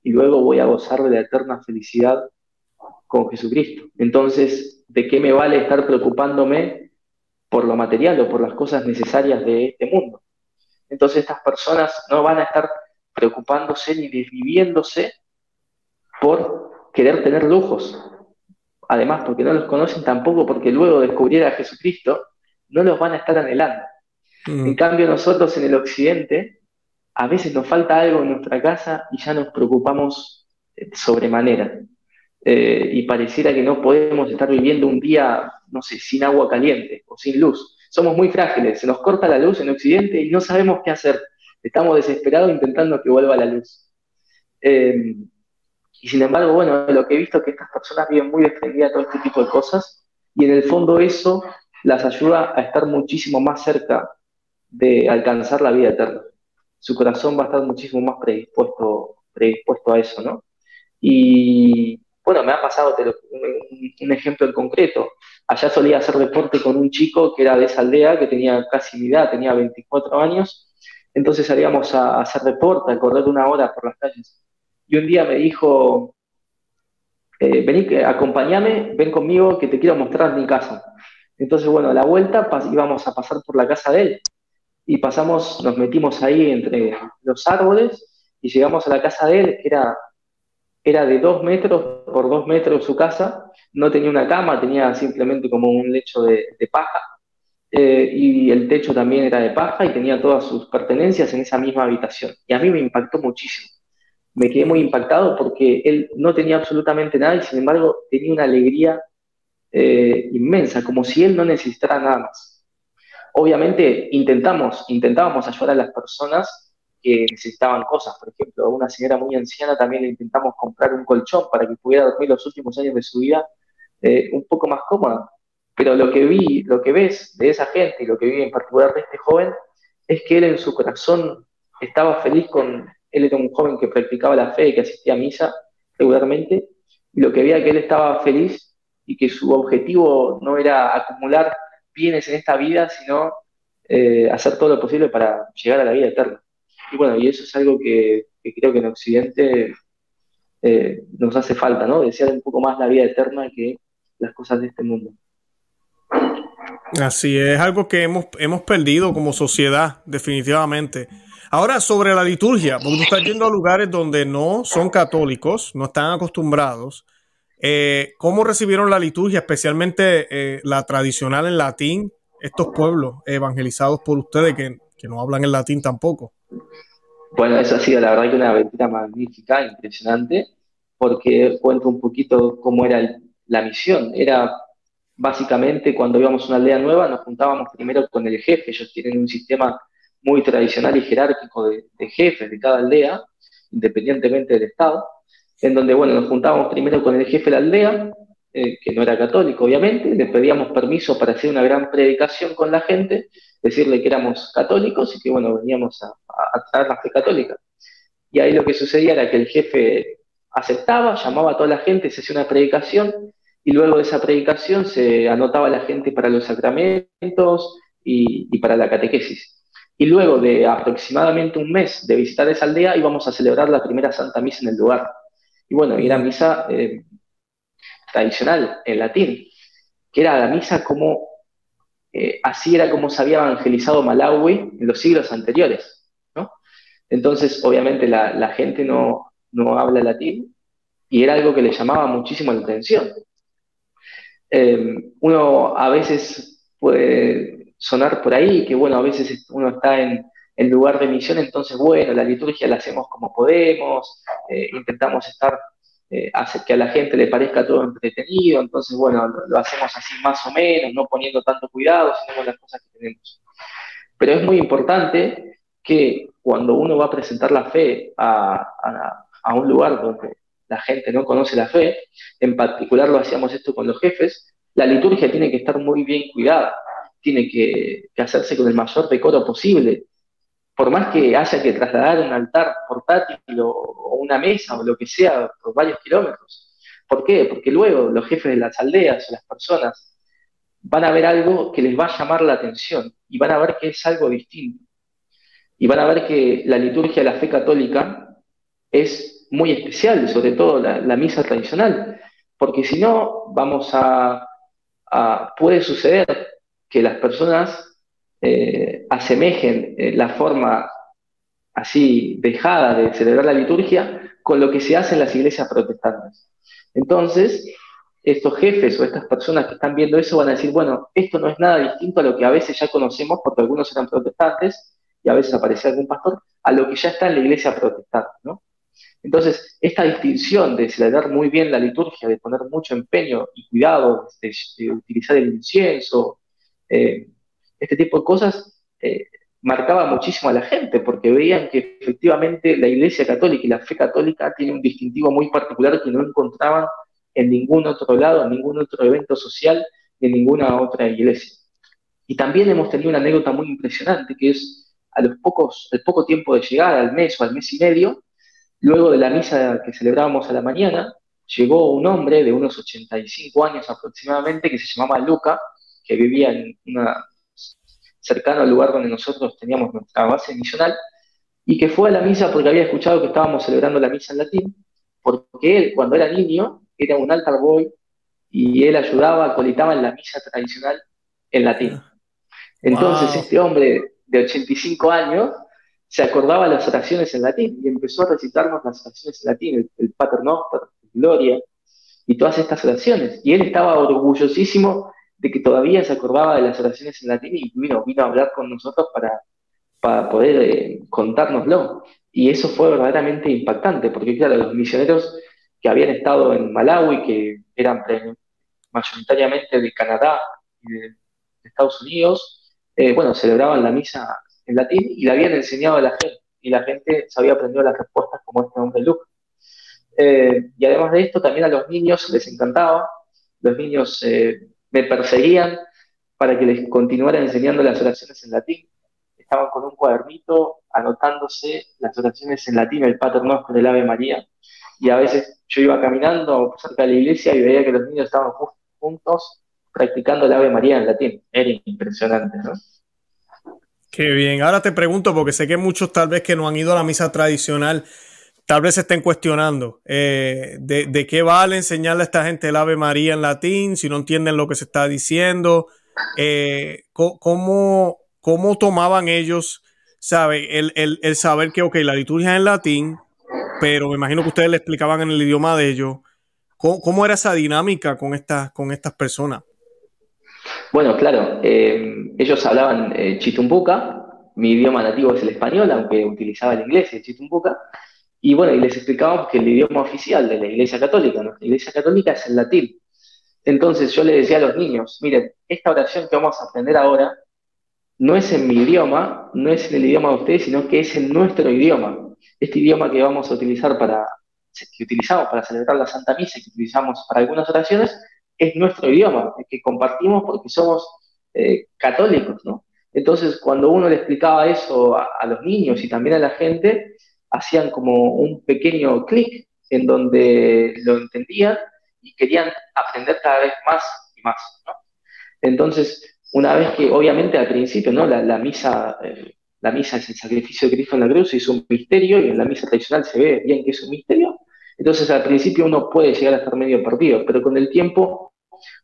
y luego voy a gozar de la eterna felicidad con Jesucristo. Entonces, ¿de qué me vale estar preocupándome por lo material o por las cosas necesarias de este mundo? Entonces, estas personas no van a estar preocupándose ni desviviéndose por querer tener lujos. Además, porque no los conocen tampoco, porque luego de descubrir a Jesucristo, no los van a estar anhelando. Mm. En cambio, nosotros en el occidente, a veces nos falta algo en nuestra casa y ya nos preocupamos sobremanera. Eh, y pareciera que no podemos estar viviendo un día, no sé, sin agua caliente o sin luz. Somos muy frágiles, se nos corta la luz en Occidente y no sabemos qué hacer. Estamos desesperados intentando que vuelva la luz. Eh, y sin embargo, bueno, lo que he visto es que estas personas viven muy desprendidas de todo este tipo de cosas y en el fondo eso las ayuda a estar muchísimo más cerca de alcanzar la vida eterna. Su corazón va a estar muchísimo más predispuesto, a eso, ¿no? Y, bueno, me ha pasado un, ejemplo en concreto. Allá solía hacer deporte con un chico que era de esa aldea, que tenía casi mi edad, tenía 24 años. Entonces salíamos a, hacer deporte, a correr una hora por las calles. Y un día me dijo, eh, vení, acompáñame, ven conmigo que te quiero mostrar mi casa. Entonces, bueno, a la vuelta íbamos a pasar por la casa de él. Y pasamos, nos metimos ahí entre los árboles y llegamos a la casa de él, que era era de dos metros por dos metros su casa, no tenía una cama, tenía simplemente como un lecho de, paja, eh, y el techo también era de paja y tenía todas sus pertenencias en esa misma habitación. Y a mí me impactó muchísimo. Me quedé muy impactado porque él no tenía absolutamente nada y sin embargo tenía una alegría eh, inmensa, como si él no necesitara nada más. Obviamente intentamos, intentábamos ayudar a las personas que necesitaban cosas. Por ejemplo, a una señora muy anciana también le intentamos comprar un colchón para que pudiera dormir los últimos años de su vida eh, un poco más cómoda. Pero lo que vi, lo que ves de esa gente y lo que vi en particular de este joven es que él en su corazón estaba feliz con, él era un joven que practicaba la fe, que asistía a misa regularmente, y lo que veía que él estaba feliz y que su objetivo no era acumular bienes en esta vida, sino eh, hacer todo lo posible para llegar a la vida eterna. Y bueno, y eso es algo que, creo que en Occidente eh, nos hace falta, ¿no? Desear un poco más la vida eterna que las cosas de este mundo. Así es, algo que hemos, hemos perdido como sociedad, definitivamente. Ahora, sobre la liturgia, porque tú estás yendo a lugares donde no son católicos, no están acostumbrados. Eh, ¿Cómo recibieron la liturgia, especialmente eh, la tradicional en latín, estos pueblos evangelizados por ustedes que, que no hablan en latín tampoco? Bueno, eso ha sido la verdad que una aventura magnífica, impresionante, porque cuento un poquito cómo era la misión. Era básicamente cuando íbamos a una aldea nueva, nos juntábamos primero con el jefe. Ellos tienen un sistema muy tradicional y jerárquico de, jefes de cada aldea, independientemente del Estado, en donde, bueno, nos juntábamos primero con el jefe de la aldea, eh, que no era católico, obviamente, le pedíamos permiso para hacer una gran predicación con la gente, decirle que éramos católicos y que, bueno, veníamos a, traer la fe católica. Y ahí lo que sucedía era que el jefe aceptaba, llamaba a toda la gente, se hacía una predicación y luego de esa predicación se anotaba a la gente para los sacramentos y, para la catequesis. Y luego de aproximadamente un mes de visitar esa aldea íbamos a celebrar la primera Santa Misa en el lugar. Y bueno, era misa eh, tradicional en latín, que era la misa como eh, así era como se había evangelizado Malawi en los siglos anteriores. ¿no? Entonces, obviamente, la, gente no, habla latín y era algo que le llamaba muchísimo la atención. Eh, uno a veces puede sonar por ahí que, bueno, a veces uno está en, en lugar de misión, entonces, bueno, la liturgia la hacemos como podemos, eh, intentamos estar, eh, hacer que a la gente le parezca todo entretenido, entonces, bueno, lo, hacemos así más o menos, no poniendo tanto cuidado, sino las cosas que tenemos. Pero es muy importante que cuando uno va a presentar la fe a, a un lugar donde la gente no conoce la fe, en particular lo hacíamos esto con los jefes, la liturgia tiene que estar muy bien cuidada, tiene que, que hacerse con el mayor decoro posible, por más que haya que trasladar un altar portátil o, una mesa o lo que sea por varios kilómetros. ¿Por qué? Porque luego los jefes de las aldeas o las personas van a ver algo que les va a llamar la atención y van a ver que es algo distinto. Y van a ver que la liturgia de la fe católica es muy especial, sobre todo la, misa tradicional, porque si no, vamos a, a, puede suceder que las personas eh, asemejen eh, la forma así dejada de celebrar la liturgia con lo que se hace en las iglesias protestantes. Entonces, estos jefes o estas personas que están viendo eso van a decir, bueno, esto no es nada distinto a lo que a veces ya conocemos, porque algunos eran protestantes y a veces aparecía algún pastor, a lo que ya está en la iglesia protestante, ¿no? Entonces, esta distinción de celebrar muy bien la liturgia, de poner mucho empeño y cuidado, de, utilizar el incienso, eh, este tipo de cosas eh, marcaba muchísimo a la gente, porque veían que efectivamente la Iglesia Católica y la fe católica tiene un distintivo muy particular que no encontraban en ningún otro lado, en ningún otro evento social, en ninguna otra iglesia. Y también hemos tenido una anécdota muy impresionante, que es a los pocos, al poco tiempo de llegar, al mes o al mes y medio, luego de la misa que celebrábamos a la mañana, llegó un hombre de unos 85 años aproximadamente, que se llamaba Luca, que vivía en una cercano al lugar donde nosotros teníamos nuestra base misional, y que fue a la misa porque había escuchado que estábamos celebrando la misa en latín, porque él, cuando era niño, era un altar boy y él ayudaba, colitaba en la misa tradicional en latín. Entonces, este hombre de 85 años se acordaba las oraciones en latín y empezó a recitarnos las oraciones en latín, el, el Pater Noster, Gloria, y todas estas oraciones. Y él estaba orgullosísimo de que todavía se acordaba de las oraciones en latín y vino, vino a hablar con nosotros para, para poder eh, contárnoslo. Y eso fue verdaderamente impactante, porque claro, los misioneros que habían estado en Malawi, que eran mayoritariamente de Canadá y de, Estados Unidos, eh, bueno, celebraban la misa en latín y la habían enseñado a la gente, y la gente se había aprendido las respuestas como este hombre Luke. Eh, y además de esto, también a los niños les encantaba, los niños me perseguían para que les continuara enseñando las oraciones en latín. Estaban con un cuadernito anotándose las oraciones en latín, el Pater Noster del Ave María. Y a veces yo iba caminando cerca de la iglesia y veía que los niños estaban juntos practicando el Ave María en latín. Era impresionante, ¿no? Qué bien. Ahora te pregunto, porque sé que muchos tal vez que no han ido a la misa tradicional tal vez se estén cuestionando eh, de, qué vale enseñarle a esta gente el Ave María en latín si no entienden lo que se está diciendo. Eh, cómo, cómo, tomaban ellos, sabe, el, el, saber que, ok, la liturgia es en latín, pero me imagino que ustedes le explicaban en el idioma de ellos. ¿Cómo, era esa dinámica con, estas con estas personas? Bueno, claro, eh, ellos hablaban chitumbuca, mi idioma nativo es el español, aunque utilizaba el inglés, el chitumbuca, y bueno, y les explicábamos que el idioma oficial de la Iglesia Católica, nuestra Iglesia Católica es el latín. Entonces yo le decía a los niños, miren, esta oración que vamos a aprender ahora no es en mi idioma, no es en el idioma de ustedes, sino que es en nuestro idioma. Este idioma que vamos a utilizar para, que utilizamos para celebrar la Santa Misa, que utilizamos para algunas oraciones, es nuestro idioma, que compartimos porque somos eh, católicos, ¿no? Entonces, cuando uno le explicaba eso a los niños y también a la gente, hacían como un pequeño clic en donde lo entendían y querían aprender cada vez más y más. Entonces, una vez que, obviamente, al principio, ¿no? la, misa, eh, la misa es el sacrificio de Cristo en la cruz, es un misterio, y en la misa tradicional se ve bien que es un misterio. Entonces, al principio uno puede llegar a estar medio perdido, pero con el tiempo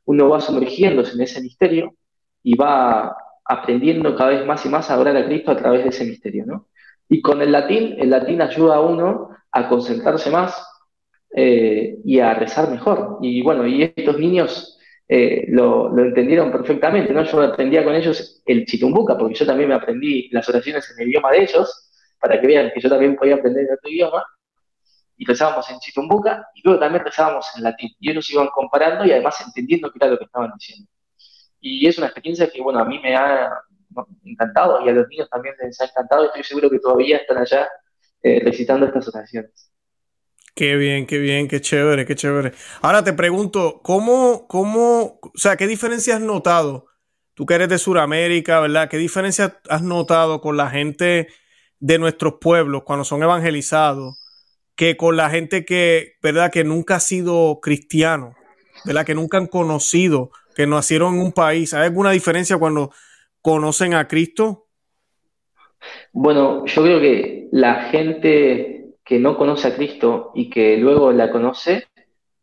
uno va sumergiéndose en ese misterio y va aprendiendo cada vez más y más a adorar a Cristo a través de ese misterio, ¿no? Y con el latín, el latín ayuda a uno a concentrarse más, eh, y a rezar mejor. Y bueno, y estos niños eh, lo, lo, entendieron perfectamente, ¿no? Yo aprendía con ellos el chitumbuca, porque yo también me aprendí las oraciones en el idioma de ellos, para que vean que yo también podía aprender en otro idioma, y rezábamos en chitumbuca, y luego también rezábamos en latín, y ellos iban comparando y además entendiendo qué era lo que estaban diciendo. Y es una experiencia que, bueno, a mí me ha encantado, y a los niños también les ha encantado, y estoy seguro que todavía están allá eh, recitando estas oraciones. Qué bien, qué bien, qué chévere, qué chévere. Ahora te pregunto, ¿cómo, cómo, o sea, qué diferencia has notado? Tú que eres de Sudamérica, ¿verdad? ¿Qué diferencia has notado con la gente de nuestros pueblos cuando son evangelizados que con la gente que, ¿verdad? Que nunca ha sido cristiano, ¿verdad? Que nunca han conocido, que nacieron en un país. ¿Hay alguna diferencia cuando conocen a Cristo? Bueno, yo creo que la gente que no conoce a Cristo y que luego la conoce,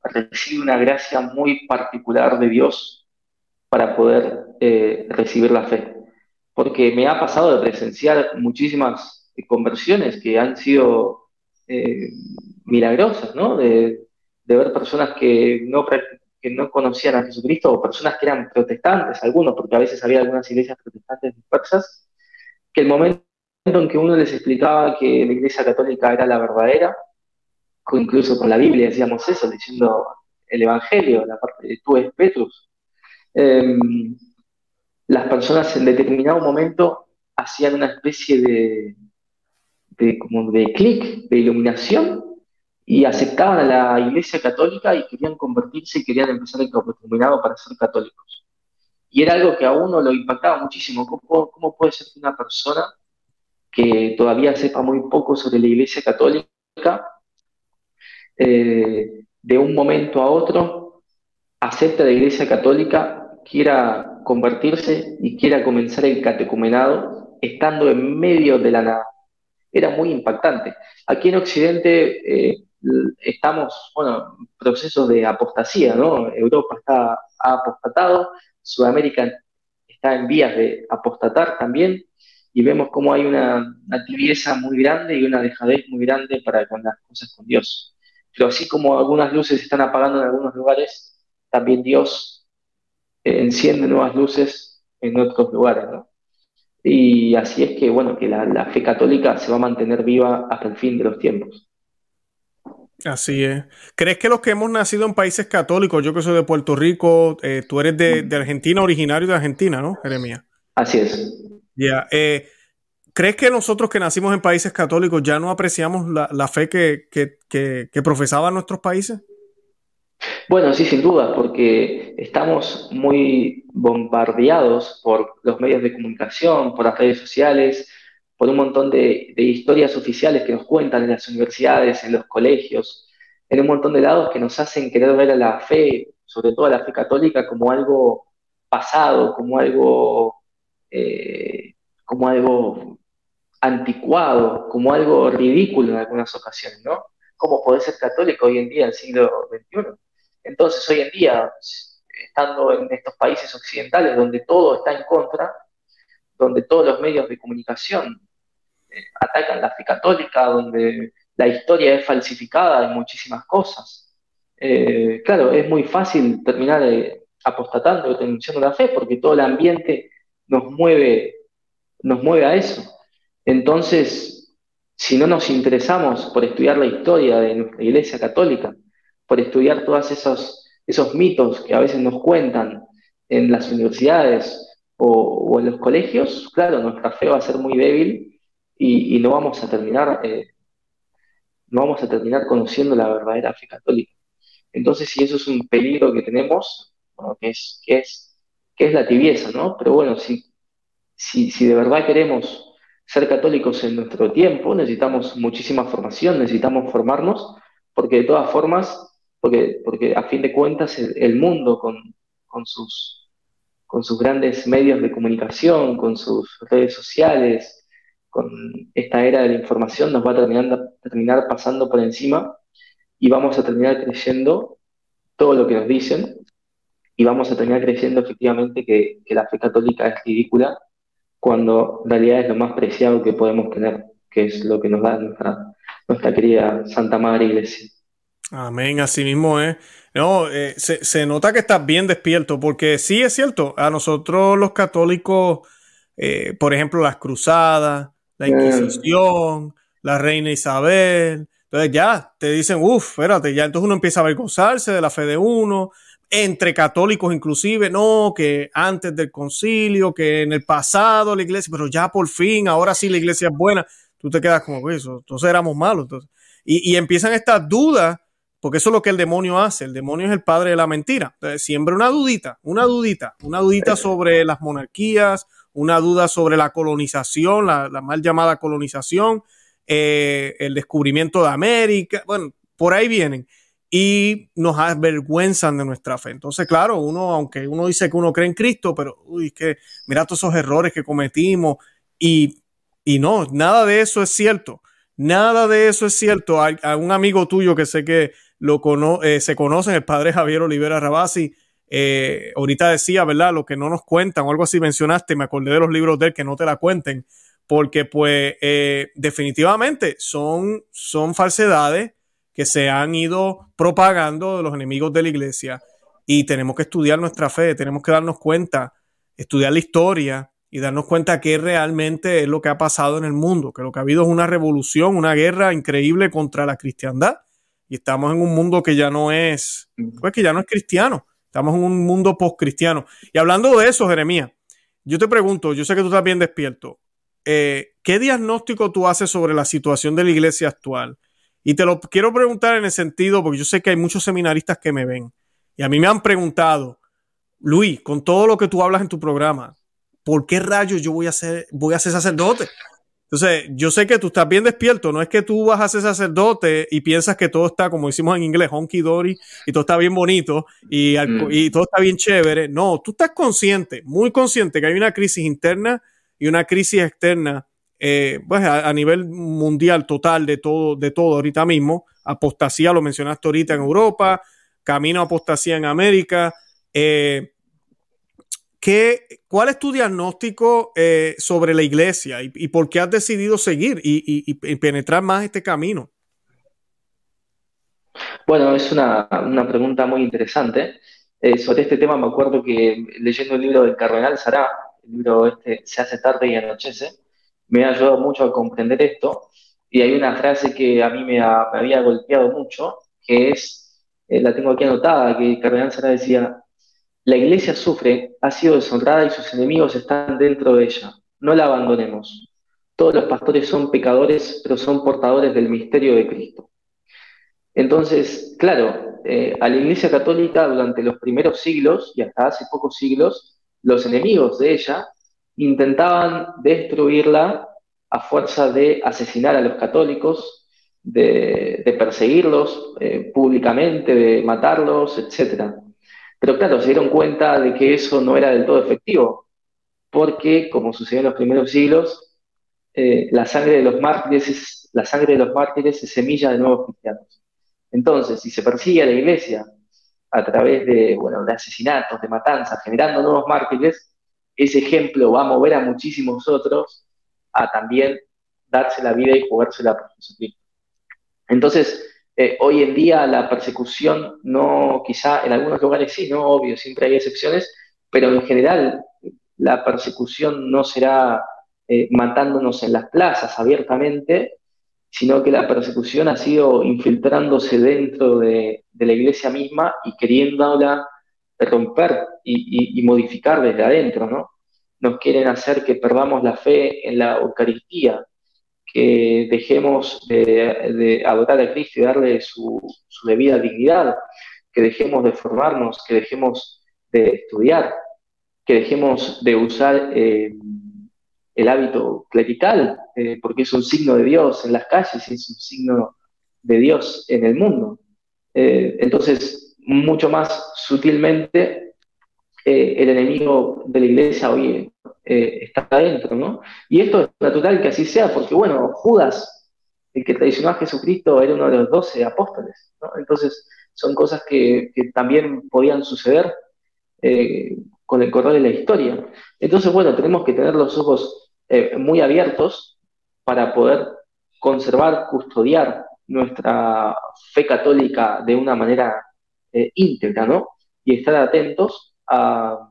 recibe una gracia muy particular de Dios para poder eh, recibir la fe. Porque me ha pasado de presenciar muchísimas conversiones que han sido eh, milagrosas, ¿no? De, ver personas que no, que no conocían a Jesucristo o personas que eran protestantes, algunos, porque a veces había algunas iglesias protestantes dispersas, que el momento en que uno les explicaba que la Iglesia Católica era la verdadera, incluso con la Biblia decíamos eso, diciendo el Evangelio, la parte de tú es Petrus, em, las personas en determinado momento hacían una especie de, de, de clic, de iluminación, y aceptaban a la Iglesia Católica y querían convertirse y querían empezar el determinado para ser católicos. Y era algo que a uno lo impactaba muchísimo. ¿Cómo, cómo puede ser que una persona que todavía sepa muy poco sobre la Iglesia Católica, eh, de un momento a otro acepta la Iglesia Católica, quiera convertirse y quiera comenzar el catecumenado estando en medio de la nada. Era muy impactante. Aquí en Occidente eh, estamos, bueno, en procesos de apostasía, ¿no? Europa está ha apostatado, Sudamérica está en vías de apostatar también, y vemos cómo hay una, tibieza muy grande y una dejadez muy grande para con las cosas con Dios. Pero así como algunas luces están apagando en algunos lugares, también Dios eh, enciende nuevas luces en otros lugares, ¿no? Y así es que, bueno, que la, fe católica se va a mantener viva hasta el fin de los tiempos. Así es. ¿Crees que los que hemos nacido en países católicos, yo que soy de Puerto Rico, eh, tú eres de, de Argentina, originario de Argentina, ¿no, Jeremia? Así es. Ya. Eh, ¿Crees que nosotros que nacimos en países católicos ya no apreciamos la, fe que, que, profesaban nuestros países? Bueno, sí, sin duda, porque estamos muy bombardeados por los medios de comunicación, por las redes sociales, por un montón de, historias oficiales que nos cuentan en las universidades, en los colegios, en un montón de lados que nos hacen querer ver a la fe, sobre todo a la fe católica, como algo pasado, como algo eh, como algo anticuado, como algo ridículo en algunas ocasiones, ¿no? ¿Cómo puede ser católico hoy en día, en el siglo XXI? Entonces, hoy en día, estando en estos países occidentales donde todo está en contra, donde todos los medios de comunicación eh, atacan la fe católica, donde la historia es falsificada en muchísimas cosas. Eh, claro, es muy fácil terminar apostatando, denunciando la fe, porque todo el ambiente nos mueve, nos mueve a eso. Entonces, si no nos interesamos por estudiar la historia de nuestra Iglesia Católica, por estudiar todos esos, esos mitos que a veces nos cuentan en las universidades o, en los colegios, claro, nuestra fe va a ser muy débil y, no vamos a terminar, eh, no vamos a terminar conociendo la verdadera fe católica. Entonces, si eso es un peligro que tenemos, bueno, que es, que es que es la tibieza, ¿no? Pero bueno, si, si, si de verdad queremos ser católicos en nuestro tiempo, necesitamos muchísima formación, necesitamos formarnos, porque de todas formas, porque, porque a fin de cuentas el, mundo con, con, sus, con sus grandes medios de comunicación, con sus redes sociales, con esta era de la información, nos va a terminar, pasando por encima y vamos a terminar creyendo todo lo que nos dicen y vamos a terminar creyendo efectivamente que, la fe católica es ridícula cuando en realidad es lo más preciado que podemos tener, que es lo que nos da nuestra, nuestra querida Santa Madre Iglesia. Amén, así mismo es. No, eh, se, nota que estás bien despierto, porque sí es cierto, a nosotros los católicos, eh, por ejemplo, las cruzadas, la. Inquisición, la Reina Isabel, entonces ya te dicen, uff, espérate, ya entonces uno empieza a avergonzarse de la fe de uno, entre católicos inclusive, no, que antes del concilio, que en el pasado la iglesia, pero ya por fin, ahora sí la iglesia es buena, tú te quedas como, eso, entonces éramos malos. Entonces. Y, y empiezan estas dudas porque eso es lo que el demonio hace. El demonio es el padre de la mentira. Entonces, siempre una dudita, una dudita, una dudita sobre las monarquías, una duda sobre la colonización, la, mal llamada colonización, eh, el descubrimiento de América. Bueno, por ahí vienen. Y nos avergüenzan de nuestra fe. Entonces, claro, uno, aunque uno dice que uno cree en Cristo, pero, uy, que mira todos esos errores que cometimos. Y, y no, nada de eso es cierto. Nada de eso es cierto. Hay, a un amigo tuyo que sé que lo cono eh, se conocen, el padre Javier Olivera Rabasi. Eh, ahorita decía, ¿verdad? Lo que no nos cuentan o algo así mencionaste, me acordé de los libros de él que no te la cuenten, porque pues eh, definitivamente son, son falsedades que se han ido propagando de los enemigos de la iglesia y tenemos que estudiar nuestra fe, tenemos que darnos cuenta, estudiar la historia y darnos cuenta que realmente es lo que ha pasado en el mundo, que lo que ha habido es una revolución, una guerra increíble contra la cristiandad y estamos en un mundo que ya no es, pues que ya no es cristiano, estamos en un mundo post-cristiano. Y hablando de eso, Jeremías, yo te pregunto, yo sé que tú estás bien despierto, eh, ¿qué diagnóstico tú haces sobre la situación de la iglesia actual? Y te lo quiero preguntar en el sentido, porque yo sé que hay muchos seminaristas que me ven, y a mí me han preguntado, Luis, con todo lo que tú hablas en tu programa, ¿por qué rayos yo voy a ser, voy a ser sacerdote? Entonces, yo sé que tú estás bien despierto, no es que tú vas a ser sacerdote y piensas que todo está, como decimos en inglés, honky dory, y todo está bien bonito y, mm. y, todo está bien chévere. No, tú estás consciente, muy consciente que hay una crisis interna y una crisis externa, eh, pues a, nivel mundial total de todo, de todo ahorita mismo. Apostasía, lo mencionaste ahorita en Europa, camino a apostasía en América. Eh, ¿Qué, ¿Cuál es tu diagnóstico eh, sobre la iglesia y, por qué has decidido seguir y, penetrar más este camino? Bueno, es una, pregunta muy interesante. Eh, sobre este tema me acuerdo que leyendo el libro del Cardenal Sará, el libro este Se hace tarde y anochece, me ha ayudado mucho a comprender esto. Y hay una frase que a mí me, había golpeado mucho, que es, eh, la tengo aquí anotada, que el Cardenal Sará decía, la iglesia sufre, ha sido deshonrada y sus enemigos están dentro de ella. No la abandonemos. Todos los pastores son pecadores, pero son portadores del misterio de Cristo. Entonces, claro, eh, a la Iglesia Católica durante los primeros siglos y hasta hace pocos siglos, los enemigos de ella intentaban destruirla a fuerza de asesinar a los católicos, de, perseguirlos eh, públicamente, de matarlos, etc. Pero claro, se dieron cuenta de que eso no era del todo efectivo, porque, como sucedió en los primeros siglos, eh, la, sangre de los mártires es, la sangre de los mártires es semilla de nuevos cristianos. Entonces, si se persigue a la iglesia a través de, bueno, asesinatos, de matanzas, generando nuevos mártires, ese ejemplo va a mover a muchísimos otros a también darse la vida y jugársela por Jesucristo. Entonces, eh, hoy en día la persecución no, quizá en algunos lugares sí, no, obvio, siempre hay excepciones, pero en general la persecución no será eh, matándonos en las plazas abiertamente, sino que la persecución ha sido infiltrándose dentro de, la iglesia misma y queriéndola romper y, y, modificar desde adentro, ¿no? Nos quieren hacer que perdamos la fe en la Eucaristía, que dejemos de, adorar a Cristo y darle su, debida dignidad, que dejemos de formarnos, que dejemos de estudiar, que dejemos de usar eh, el hábito clerical, eh, porque es un signo de Dios en las calles y es un signo de Dios en el mundo. Eh, entonces, mucho más sutilmente, el enemigo de la iglesia hoy eh, está adentro, ¿no? Y esto es natural que así sea, porque bueno, Judas, el que traicionó a Jesucristo, era uno de los doce apóstoles, ¿no? Entonces, son cosas que, también podían suceder eh, con el correr de la historia. Entonces, bueno, tenemos que tener los ojos eh, muy abiertos para poder conservar, custodiar nuestra fe católica de una manera eh, íntegra, ¿no? Y estar atentos a,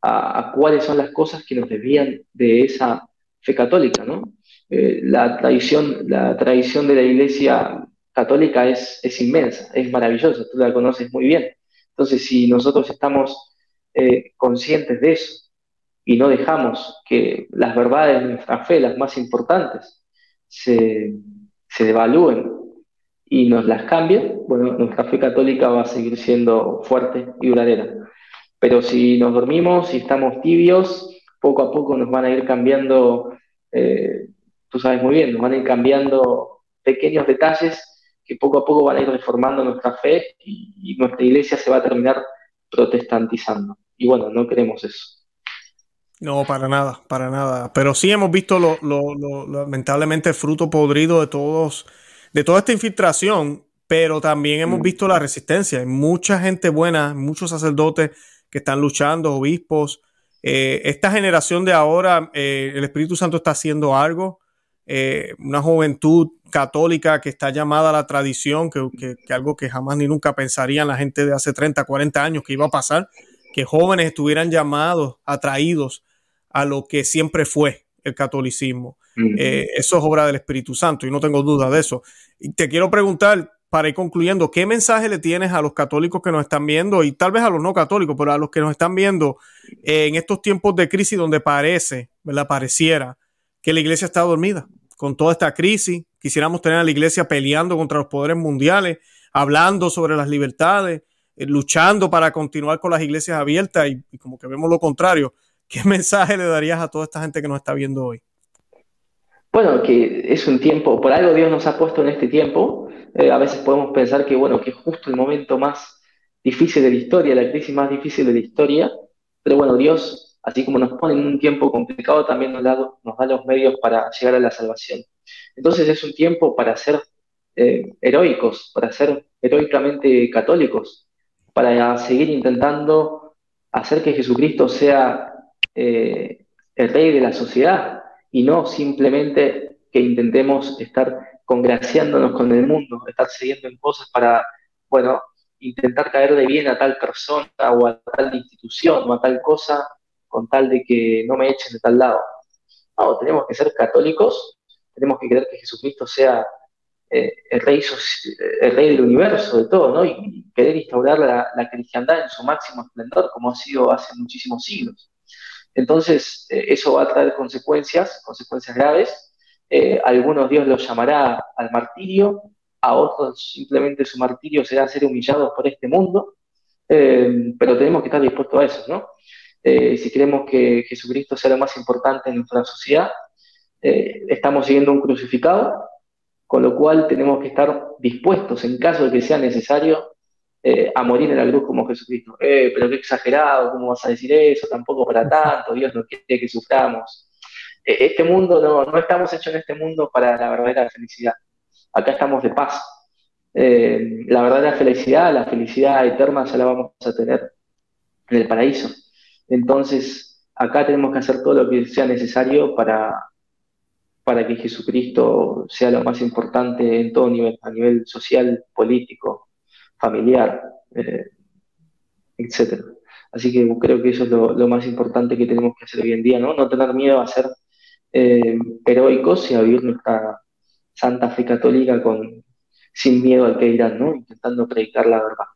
cuáles son las cosas que nos desvían de esa fe católica, ¿no? Eh, la, tradición, la tradición de la Iglesia católica es, es inmensa, es maravillosa, tú la conoces muy bien. Entonces, si nosotros estamos eh, conscientes de eso y no dejamos que las verdades de nuestra fe, las más importantes, se, se devalúen y nos las cambien, bueno, nuestra fe católica va a seguir siendo fuerte y duradera. Pero si nos dormimos y estamos tibios, poco a poco nos van a ir cambiando, eh, tú sabes muy bien, nos van a ir cambiando pequeños detalles que poco a poco van a ir reformando nuestra fe y, nuestra iglesia se va a terminar protestantizando. Y bueno, no queremos eso. No, para nada, para nada. Pero sí hemos visto lo, lamentablemente el fruto podrido de todos de toda esta infiltración, pero también hemos mm. visto la resistencia. Hay mucha gente buena, muchos sacerdotes que están luchando, obispos. Eh, esta generación de ahora, eh, el Espíritu Santo está haciendo algo. Eh, una juventud católica que está llamada a la tradición, que, que, algo que jamás ni nunca pensarían la gente de hace 30, 40 años que iba a pasar, que jóvenes estuvieran llamados, atraídos a lo que siempre fue el catolicismo. Eso es obra del Espíritu Santo y no tengo duda de eso. Y te quiero preguntar, para ir concluyendo, ¿qué mensaje le tienes a los católicos que nos están viendo y tal vez a los no católicos, pero a los que nos están viendo en estos tiempos de crisis donde parece, ¿verdad? Pareciera que la iglesia está dormida con toda esta crisis. Quisiéramos tener a la iglesia peleando contra los poderes mundiales, hablando sobre las libertades, eh, luchando para continuar con las iglesias abiertas y como que vemos lo contrario. ¿Qué mensaje le darías a toda esta gente que nos está viendo hoy? Bueno, que es un tiempo, por algo Dios nos ha puesto en este tiempo. Eh, a veces podemos pensar que, bueno, que es justo el momento más difícil de la historia, la crisis más difícil de la historia. Pero bueno, Dios, así como nos pone en un tiempo complicado, también nos da, nos da los medios para llegar a la salvación. Entonces es un tiempo para ser eh, heroicos, para ser heroicamente católicos, para seguir intentando hacer que Jesucristo sea eh, el rey de la sociedad, y no simplemente que intentemos estar congraciándonos con el mundo, estar siguiendo en cosas para, bueno, intentar caer de bien a tal persona o a tal institución o a tal cosa con tal de que no me echen de tal lado. No, tenemos que ser católicos, tenemos que creer que Jesucristo sea eh, el, rey, el rey del universo, de todo, ¿no? Y, querer instaurar la, la cristiandad en su máximo esplendor, como ha sido hace muchísimos siglos. Entonces, eh, eso va a traer consecuencias, consecuencias graves. Eh, algunos Dios los llamará al martirio, a otros simplemente su martirio será ser humillados por este mundo, eh, pero tenemos que estar dispuestos a eso, ¿no? si queremos que Jesucristo sea lo más importante en nuestra sociedad, estamos siguiendo un crucificado, con lo cual tenemos que estar dispuestos, en caso de que sea necesario, eh, a morir en la cruz como Jesucristo. Eh, pero qué exagerado, ¿cómo vas a decir eso? Tampoco para tanto, Dios no quiere que suframos. Eh, este mundo, no, no estamos hechos en este mundo para la verdadera felicidad. Acá estamos de paz. la verdadera felicidad, la felicidad eterna, ya la vamos a tener en el paraíso. Entonces, acá tenemos que hacer todo lo que sea necesario para, para que Jesucristo sea lo más importante en todo nivel, a nivel social, político, familiar, eh, etc. Así que creo que eso es lo, más importante que tenemos que hacer hoy en día, ¿no? No tener miedo a ser eh, heroicos y a vivir nuestra santa fe católica con, sin miedo al que dirán, ¿no? Intentando predicar la verdad.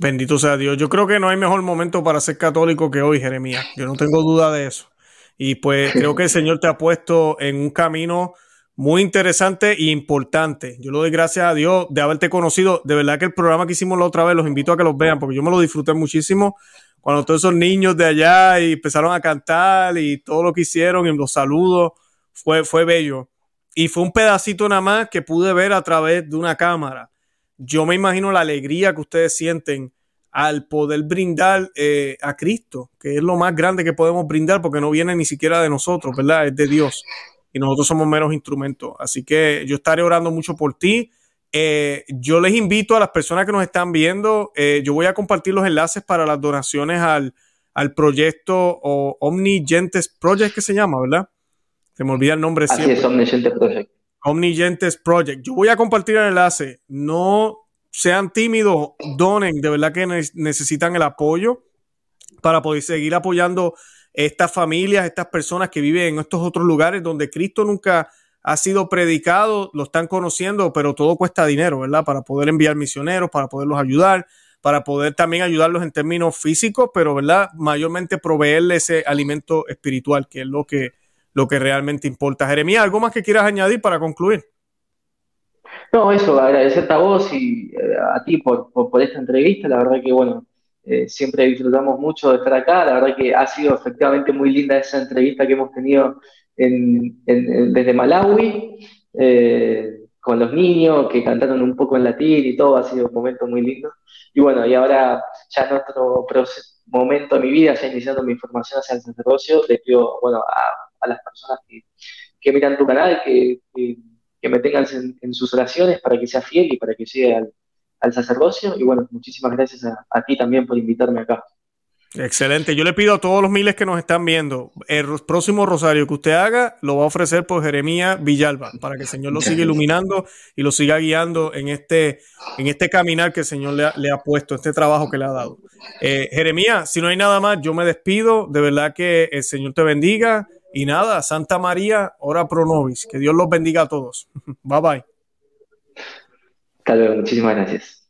Bendito sea Dios. Yo creo que no hay mejor momento para ser católico que hoy, Jeremías. Yo no tengo duda de eso. Y pues creo que el Señor te ha puesto en un camino muy interesante e importante. Yo le doy gracias a Dios de haberte conocido. De verdad que el programa que hicimos la otra vez los invito a que los vean porque yo me lo disfruté muchísimo. Cuando todos esos niños de allá y empezaron a cantar y todo lo que hicieron y los saludos, fue, fue bello. Y fue un pedacito nada más que pude ver a través de una cámara. Yo me imagino la alegría que ustedes sienten al poder brindar eh, a Cristo, que es lo más grande que podemos brindar porque no viene ni siquiera de nosotros, ¿verdad? Es de Dios y nosotros somos meros instrumentos. Así que yo estaré orando mucho por ti. Eh, yo les invito a las personas que nos están viendo, eh, yo voy a compartir los enlaces para las donaciones al, proyecto o Omnigentes Project que se llama, ¿verdad? Se me olvida el nombre Así es, Omnigentes Project. Omnigentes Project. Yo voy a compartir el enlace. No sean tímidos, donen, de verdad que necesitan el apoyo para poder seguir apoyando estas familias, estas personas que viven en estos otros lugares donde Cristo nunca ha sido predicado, lo están conociendo, pero todo cuesta dinero, ¿verdad? Para poder enviar misioneros, para poderlos ayudar, para poder también ayudarlos en términos físicos, pero, ¿verdad? Mayormente proveerles ese alimento espiritual, que es lo que, lo que realmente importa. Jeremías, ¿algo más que quieras añadir para concluir? No, eso, agradecerte a vos y eh, a ti por, por, esta entrevista. La verdad que, bueno, eh, siempre disfrutamos mucho de estar acá. La verdad que ha sido efectivamente muy linda esa entrevista que hemos tenido desde Malawi, eh, con los niños que cantaron un poco en latín y todo. Ha sido un momento muy lindo. Y bueno, y ahora ya en otro momento de mi vida, ya iniciando mi formación hacia el sacerdocio, les pido, bueno, a, las personas que, que miran tu canal, que que me tengan en, sus oraciones para que sea fiel y para que llegue al, sacerdocio. Y bueno, muchísimas gracias a, ti también por invitarme acá. Excelente. Yo le pido a todos los miles que nos están viendo, el próximo rosario que usted haga lo va a ofrecer por Jeremías Villalba, para que el Señor lo siga iluminando y lo siga guiando en este, en este caminar que el Señor le ha, puesto, este trabajo que le ha dado. Eh, Jeremías, si no hay nada más, yo me despido. De verdad que el Señor te bendiga. Y nada, Santa María, ora pro nobis. Que Dios los bendiga a todos. Bye bye. Hasta luego, muchísimas gracias.